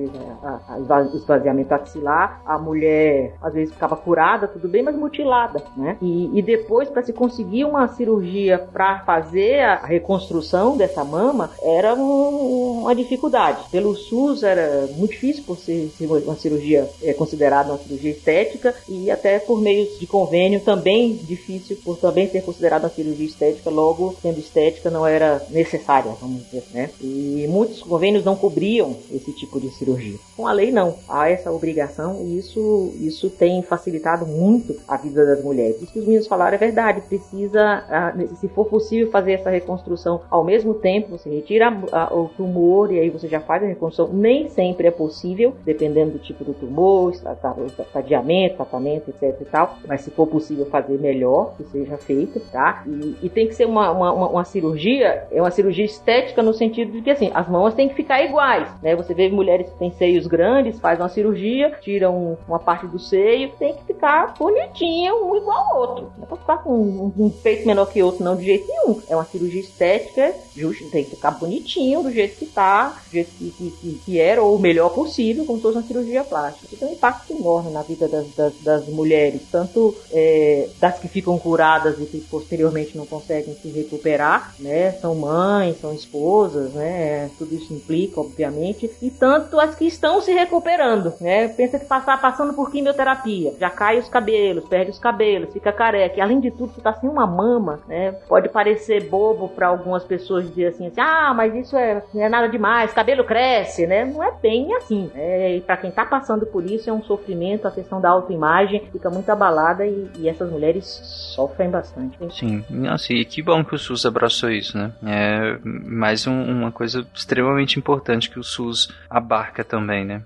vezes o esvaziamento axilar, a mulher às vezes ficava curada, tudo bem, mas mutilada né? E, e depois, para se conseguir uma cirurgia para fazer a reconstrução dessa mama, era um, uma dificuldade. Pelo SUS era muito difícil por ser, uma cirurgia é, considerada uma cirurgia estética e até por meio de convênio também difícil por também ser considerada uma cirurgia estética, logo sendo estética não era necessária, vamos dizer, né? E muitos convênios não cobriam esse tipo de cirurgia. Com a lei não, há essa obrigação e isso isso tem facilitado muito a vida das mulheres. Isso que os meninos falaram é verdade. Precisa, se for possível, fazer essa reconstrução ao mesmo tempo. Você retira o tumor e aí você já faz a reconstrução. Nem sempre é possível, dependendo do tipo do tumor, estadiamento, tratamento, etc e tal. Mas se for possível fazer melhor, que seja feito, tá? E, e tem que ser uma, uma, uma, cirurgia, é uma cirurgia estética no sentido de que assim, as mãos têm que ficar iguais, né? Você vê mulheres que têm seios grandes, faz uma cirurgia, tiram uma parte do seio, tem que ficar bonitinho, um igual ao outro. Não é pra ficar com um, um, peito menor que outro, não, de jeito nenhum. É uma cirurgia estética, justo, tem que ficar bonitinho, do jeito que tá, do jeito que, que, que era, ou o melhor possível, como se fosse uma cirurgia plástica. Isso tem um impacto enorme na vida das, das, das mulheres, tanto é, das que ficam curadas e que posteriormente não conseguem se recuperar, né? São mães, são esposas, né? Tudo isso implica, obviamente, e tanto as que estão se recuperando, né? Pensa que passar passando por quimioterapia, já cai os cabelos, perde os cabelos cabelo, fica careca. E além de tudo, você tá sem uma mama, né? Pode parecer bobo para algumas pessoas dizer assim, assim, ah, mas isso é, não é nada demais, cabelo cresce, né? Não é bem assim. É, e para quem tá passando por isso é um sofrimento, a questão da autoimagem fica muito abalada e, e essas mulheres sofrem bastante. Sim, nossa, e que bom que o SUS abraçou isso, né? É mais um, uma coisa extremamente importante que o SUS abarca também, né?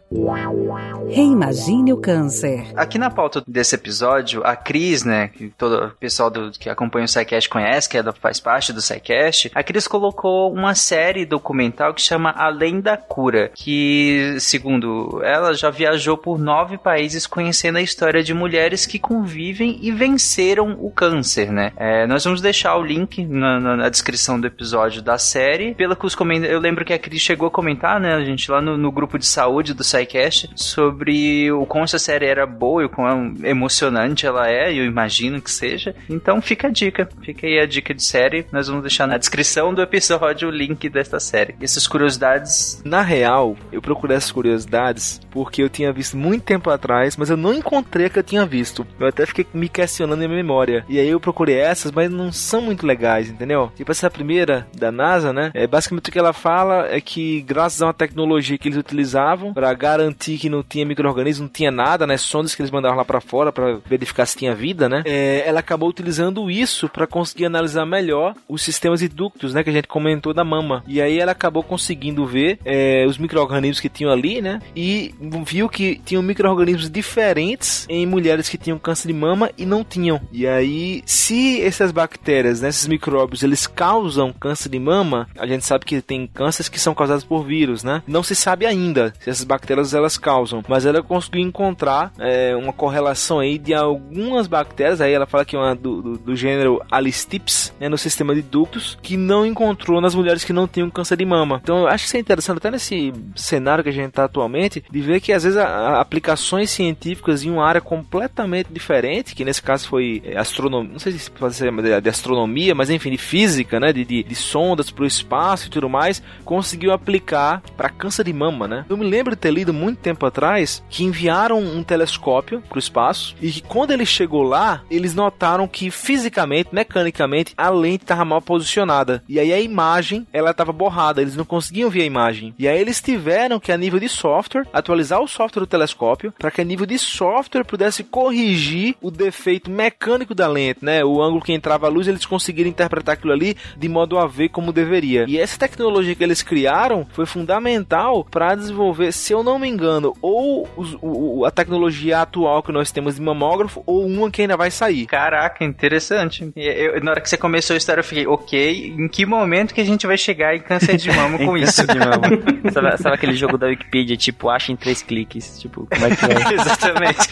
Reimagine o câncer. Aqui na pauta desse episódio, a Cris, né, que todo o pessoal do, que acompanha o SciCast conhece, que é, faz parte do SciCast, a Cris colocou uma série documental que chama Além da Cura, que, segundo ela, já viajou por nove países conhecendo a história de mulheres que convivem e venceram o câncer, né? É, nós vamos deixar o link na, na, na, descrição do episódio da série. Pelo que os comentários, eu lembro que a Cris chegou a comentar, né, a gente lá no, no grupo de saúde do SciCast, sobre o como essa série era boa e o quão emocionante ela é, eu imagino que seja. Então fica a dica, fica aí a dica de série. Nós vamos deixar na descrição do episódio o link desta série. Essas curiosidades. Na real, eu procurei essas curiosidades porque eu tinha visto muito tempo atrás, mas eu não encontrei a que eu tinha visto. Eu até fiquei me questionando em minha memória. E aí eu procurei essas, mas não são muito legais, entendeu? Tipo essa primeira da NASA, né? É basicamente o que ela fala é que graças a uma tecnologia que eles utilizavam para garantir que não tinha microorganismo, não tinha nada, né? Sondas que eles mandavam lá para fora para verificar se tinha vida, né? É, ela acabou utilizando isso para conseguir analisar melhor os sistemas de ductos, né? Que a gente comentou da mama. E aí ela acabou conseguindo ver é, os microorganismos que tinham ali, né? E viu que tinham microorganismos diferentes em mulheres que tinham câncer de mama e não tinham. E aí, se essas bactérias, né, esses micróbios, eles causam câncer de mama, a gente sabe que tem cânceres que são causados por vírus, né? Não se sabe ainda se essas bactérias elas causam, mas ela conseguiu encontrar é, uma correlação aí de algumas bactérias, aí ela fala que é uma do, do, do gênero Alistips, né, no sistema de ductos, que não encontrou nas mulheres que não tinham câncer de mama. Então eu acho que isso é interessante até nesse cenário que a gente está atualmente, de ver que às vezes a, a aplicações científicas em uma área completamente diferente, que nesse caso foi é, astronomia, não sei se pode ser de astronomia, mas enfim, de física, né, de, de, de sondas para o espaço e tudo mais, conseguiu aplicar para câncer de mama, né? Eu me lembro de ter lido muito tempo atrás que enviaram um telescópio para o espaço e que quando ele chegou lá, eles notaram que fisicamente, mecanicamente, a lente estava mal posicionada. E aí a imagem, ela estava borrada, eles não conseguiam ver a imagem. E aí eles tiveram que a nível de software atualizar o software do telescópio para que a nível de software pudesse corrigir o defeito mecânico da lente, né? O ângulo que entrava a luz, eles conseguiram interpretar aquilo ali de modo a ver como deveria. E essa tecnologia que eles criaram foi fundamental para desenvolver, se eu não me engano, ou os, o, a tecnologia atual que nós temos de mamógrafo ou uma que ainda vai sair. Caraca, interessante. Eu, na hora que você começou a história, eu fiquei, ok, em que momento que a gente vai chegar em câncer de mama (laughs) com isso? de mama. (laughs) sabe, sabe, aquele jogo da Wikipedia, tipo, acha em três cliques? Tipo, como é que é? (laughs) Exatamente.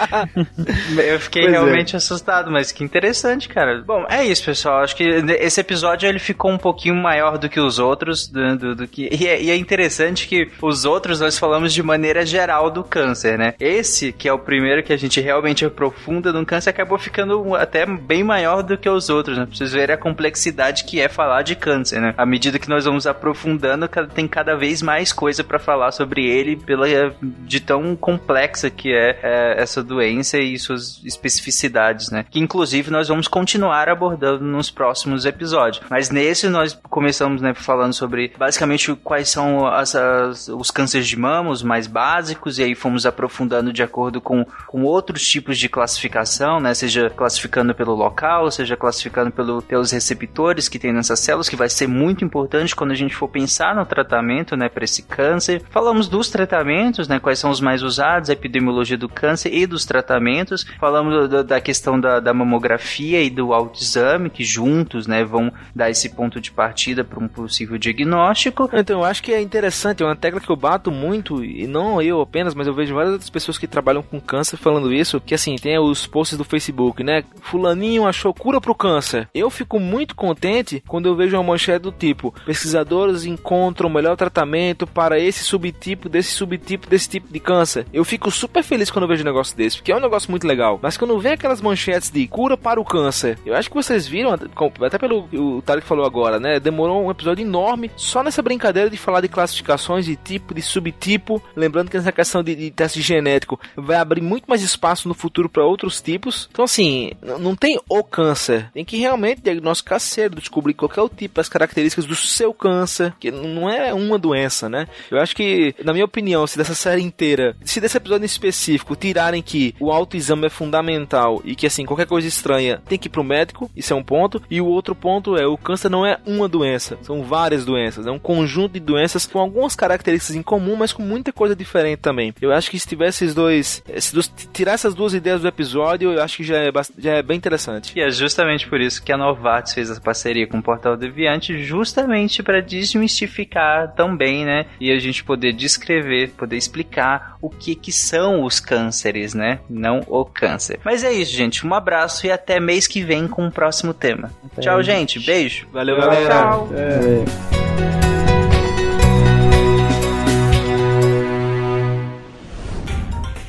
eu fiquei pois é. realmente é. assustado, mas que interessante, cara. Bom, é isso, pessoal. Acho que esse episódio ele ficou um pouquinho maior do que os outros, do, do, do que... E é, e é interessante que os outros nós falamos de maneira geral do câncer, né? Esse, que é o primeiro que a gente realmente aprofunda no câncer, acabou ficando até bem maior do que os outros, né? Pra vocês verem a complexidade que é falar de câncer, né? À medida que nós vamos aprofundando, tem cada vez mais coisa para falar sobre ele, pela de tão complexa que é, é, essa doença e suas especificidades, né? Que inclusive nós vamos continuar abordando nos próximos episódios. Mas nesse nós começamos, né, falando sobre basicamente quais são as, as, os cânceres de mama, os mais básicos, e aí fomos aprofundando de acordo com, com outros tipos de classificação, né? Seja classificando pelo local, seja classificando pelo, pelos receptores que tem nessas células, que vai ser muito importante quando a gente for pensar no tratamento, né, para esse câncer. Falamos dos tratamentos, né, quais são os mais usados, a epidemiologia do câncer e dos tratamentos. Falamos do, da questão da, da, mamografia e do autoexame, que juntos, né, vão dar esse ponto de partida para um possível diagnóstico. Então, eu acho que é interessante, é uma tecla que eu bato muito, e não eu apenas, mas eu vejo várias outras pessoas que trabalham com câncer falando isso, que assim, tem os posts do Facebook, né? Fulaninho achou cura pro câncer. Eu fico muito contente quando eu vejo uma manchete do tipo: pesquisadores encontram o melhor tratamento para esse subtipo, desse subtipo, desse tipo de câncer. Eu fico super feliz quando eu vejo um negócio desse, porque é um negócio muito legal. Mas quando vem aquelas manchetes de cura para o câncer, eu acho que vocês viram, até pelo o Tarek falou agora, né? Demorou um episódio enorme só nessa brincadeira de falar de classificações de tipo, de subtipo. Lembrando que nessa questão de, de teste genético vai abrir muito mais espaço no futuro para outros tipos isso. Então, assim, não tem o câncer. Tem que realmente diagnosticar cedo, descobrir qual é o tipo, as características do seu câncer, que não é uma doença, né? Eu acho que, na minha opinião, se dessa série inteira, se desse episódio em específico, tirarem que o autoexame é fundamental e que, assim, qualquer coisa estranha tem que ir pro médico, isso é um ponto. E o outro ponto é, o câncer não é uma doença, são várias doenças, é um conjunto de doenças com algumas características em comum, mas com muita coisa diferente também. Eu acho que se tivesse esses dois, dois tirar essas duas ideias do episódio, eu acho que já é, já é bem interessante. E é justamente por isso que a Novartis fez essa parceria com o Portal Deviante, justamente para desmistificar também, né? E a gente poder descrever, poder explicar o que que são os cânceres, né? Não o câncer. Mas é isso, gente. Um abraço e até mês que vem com o próximo tema. Até Tchau, gente. Beijo. Valeu, galera. Tchau. É.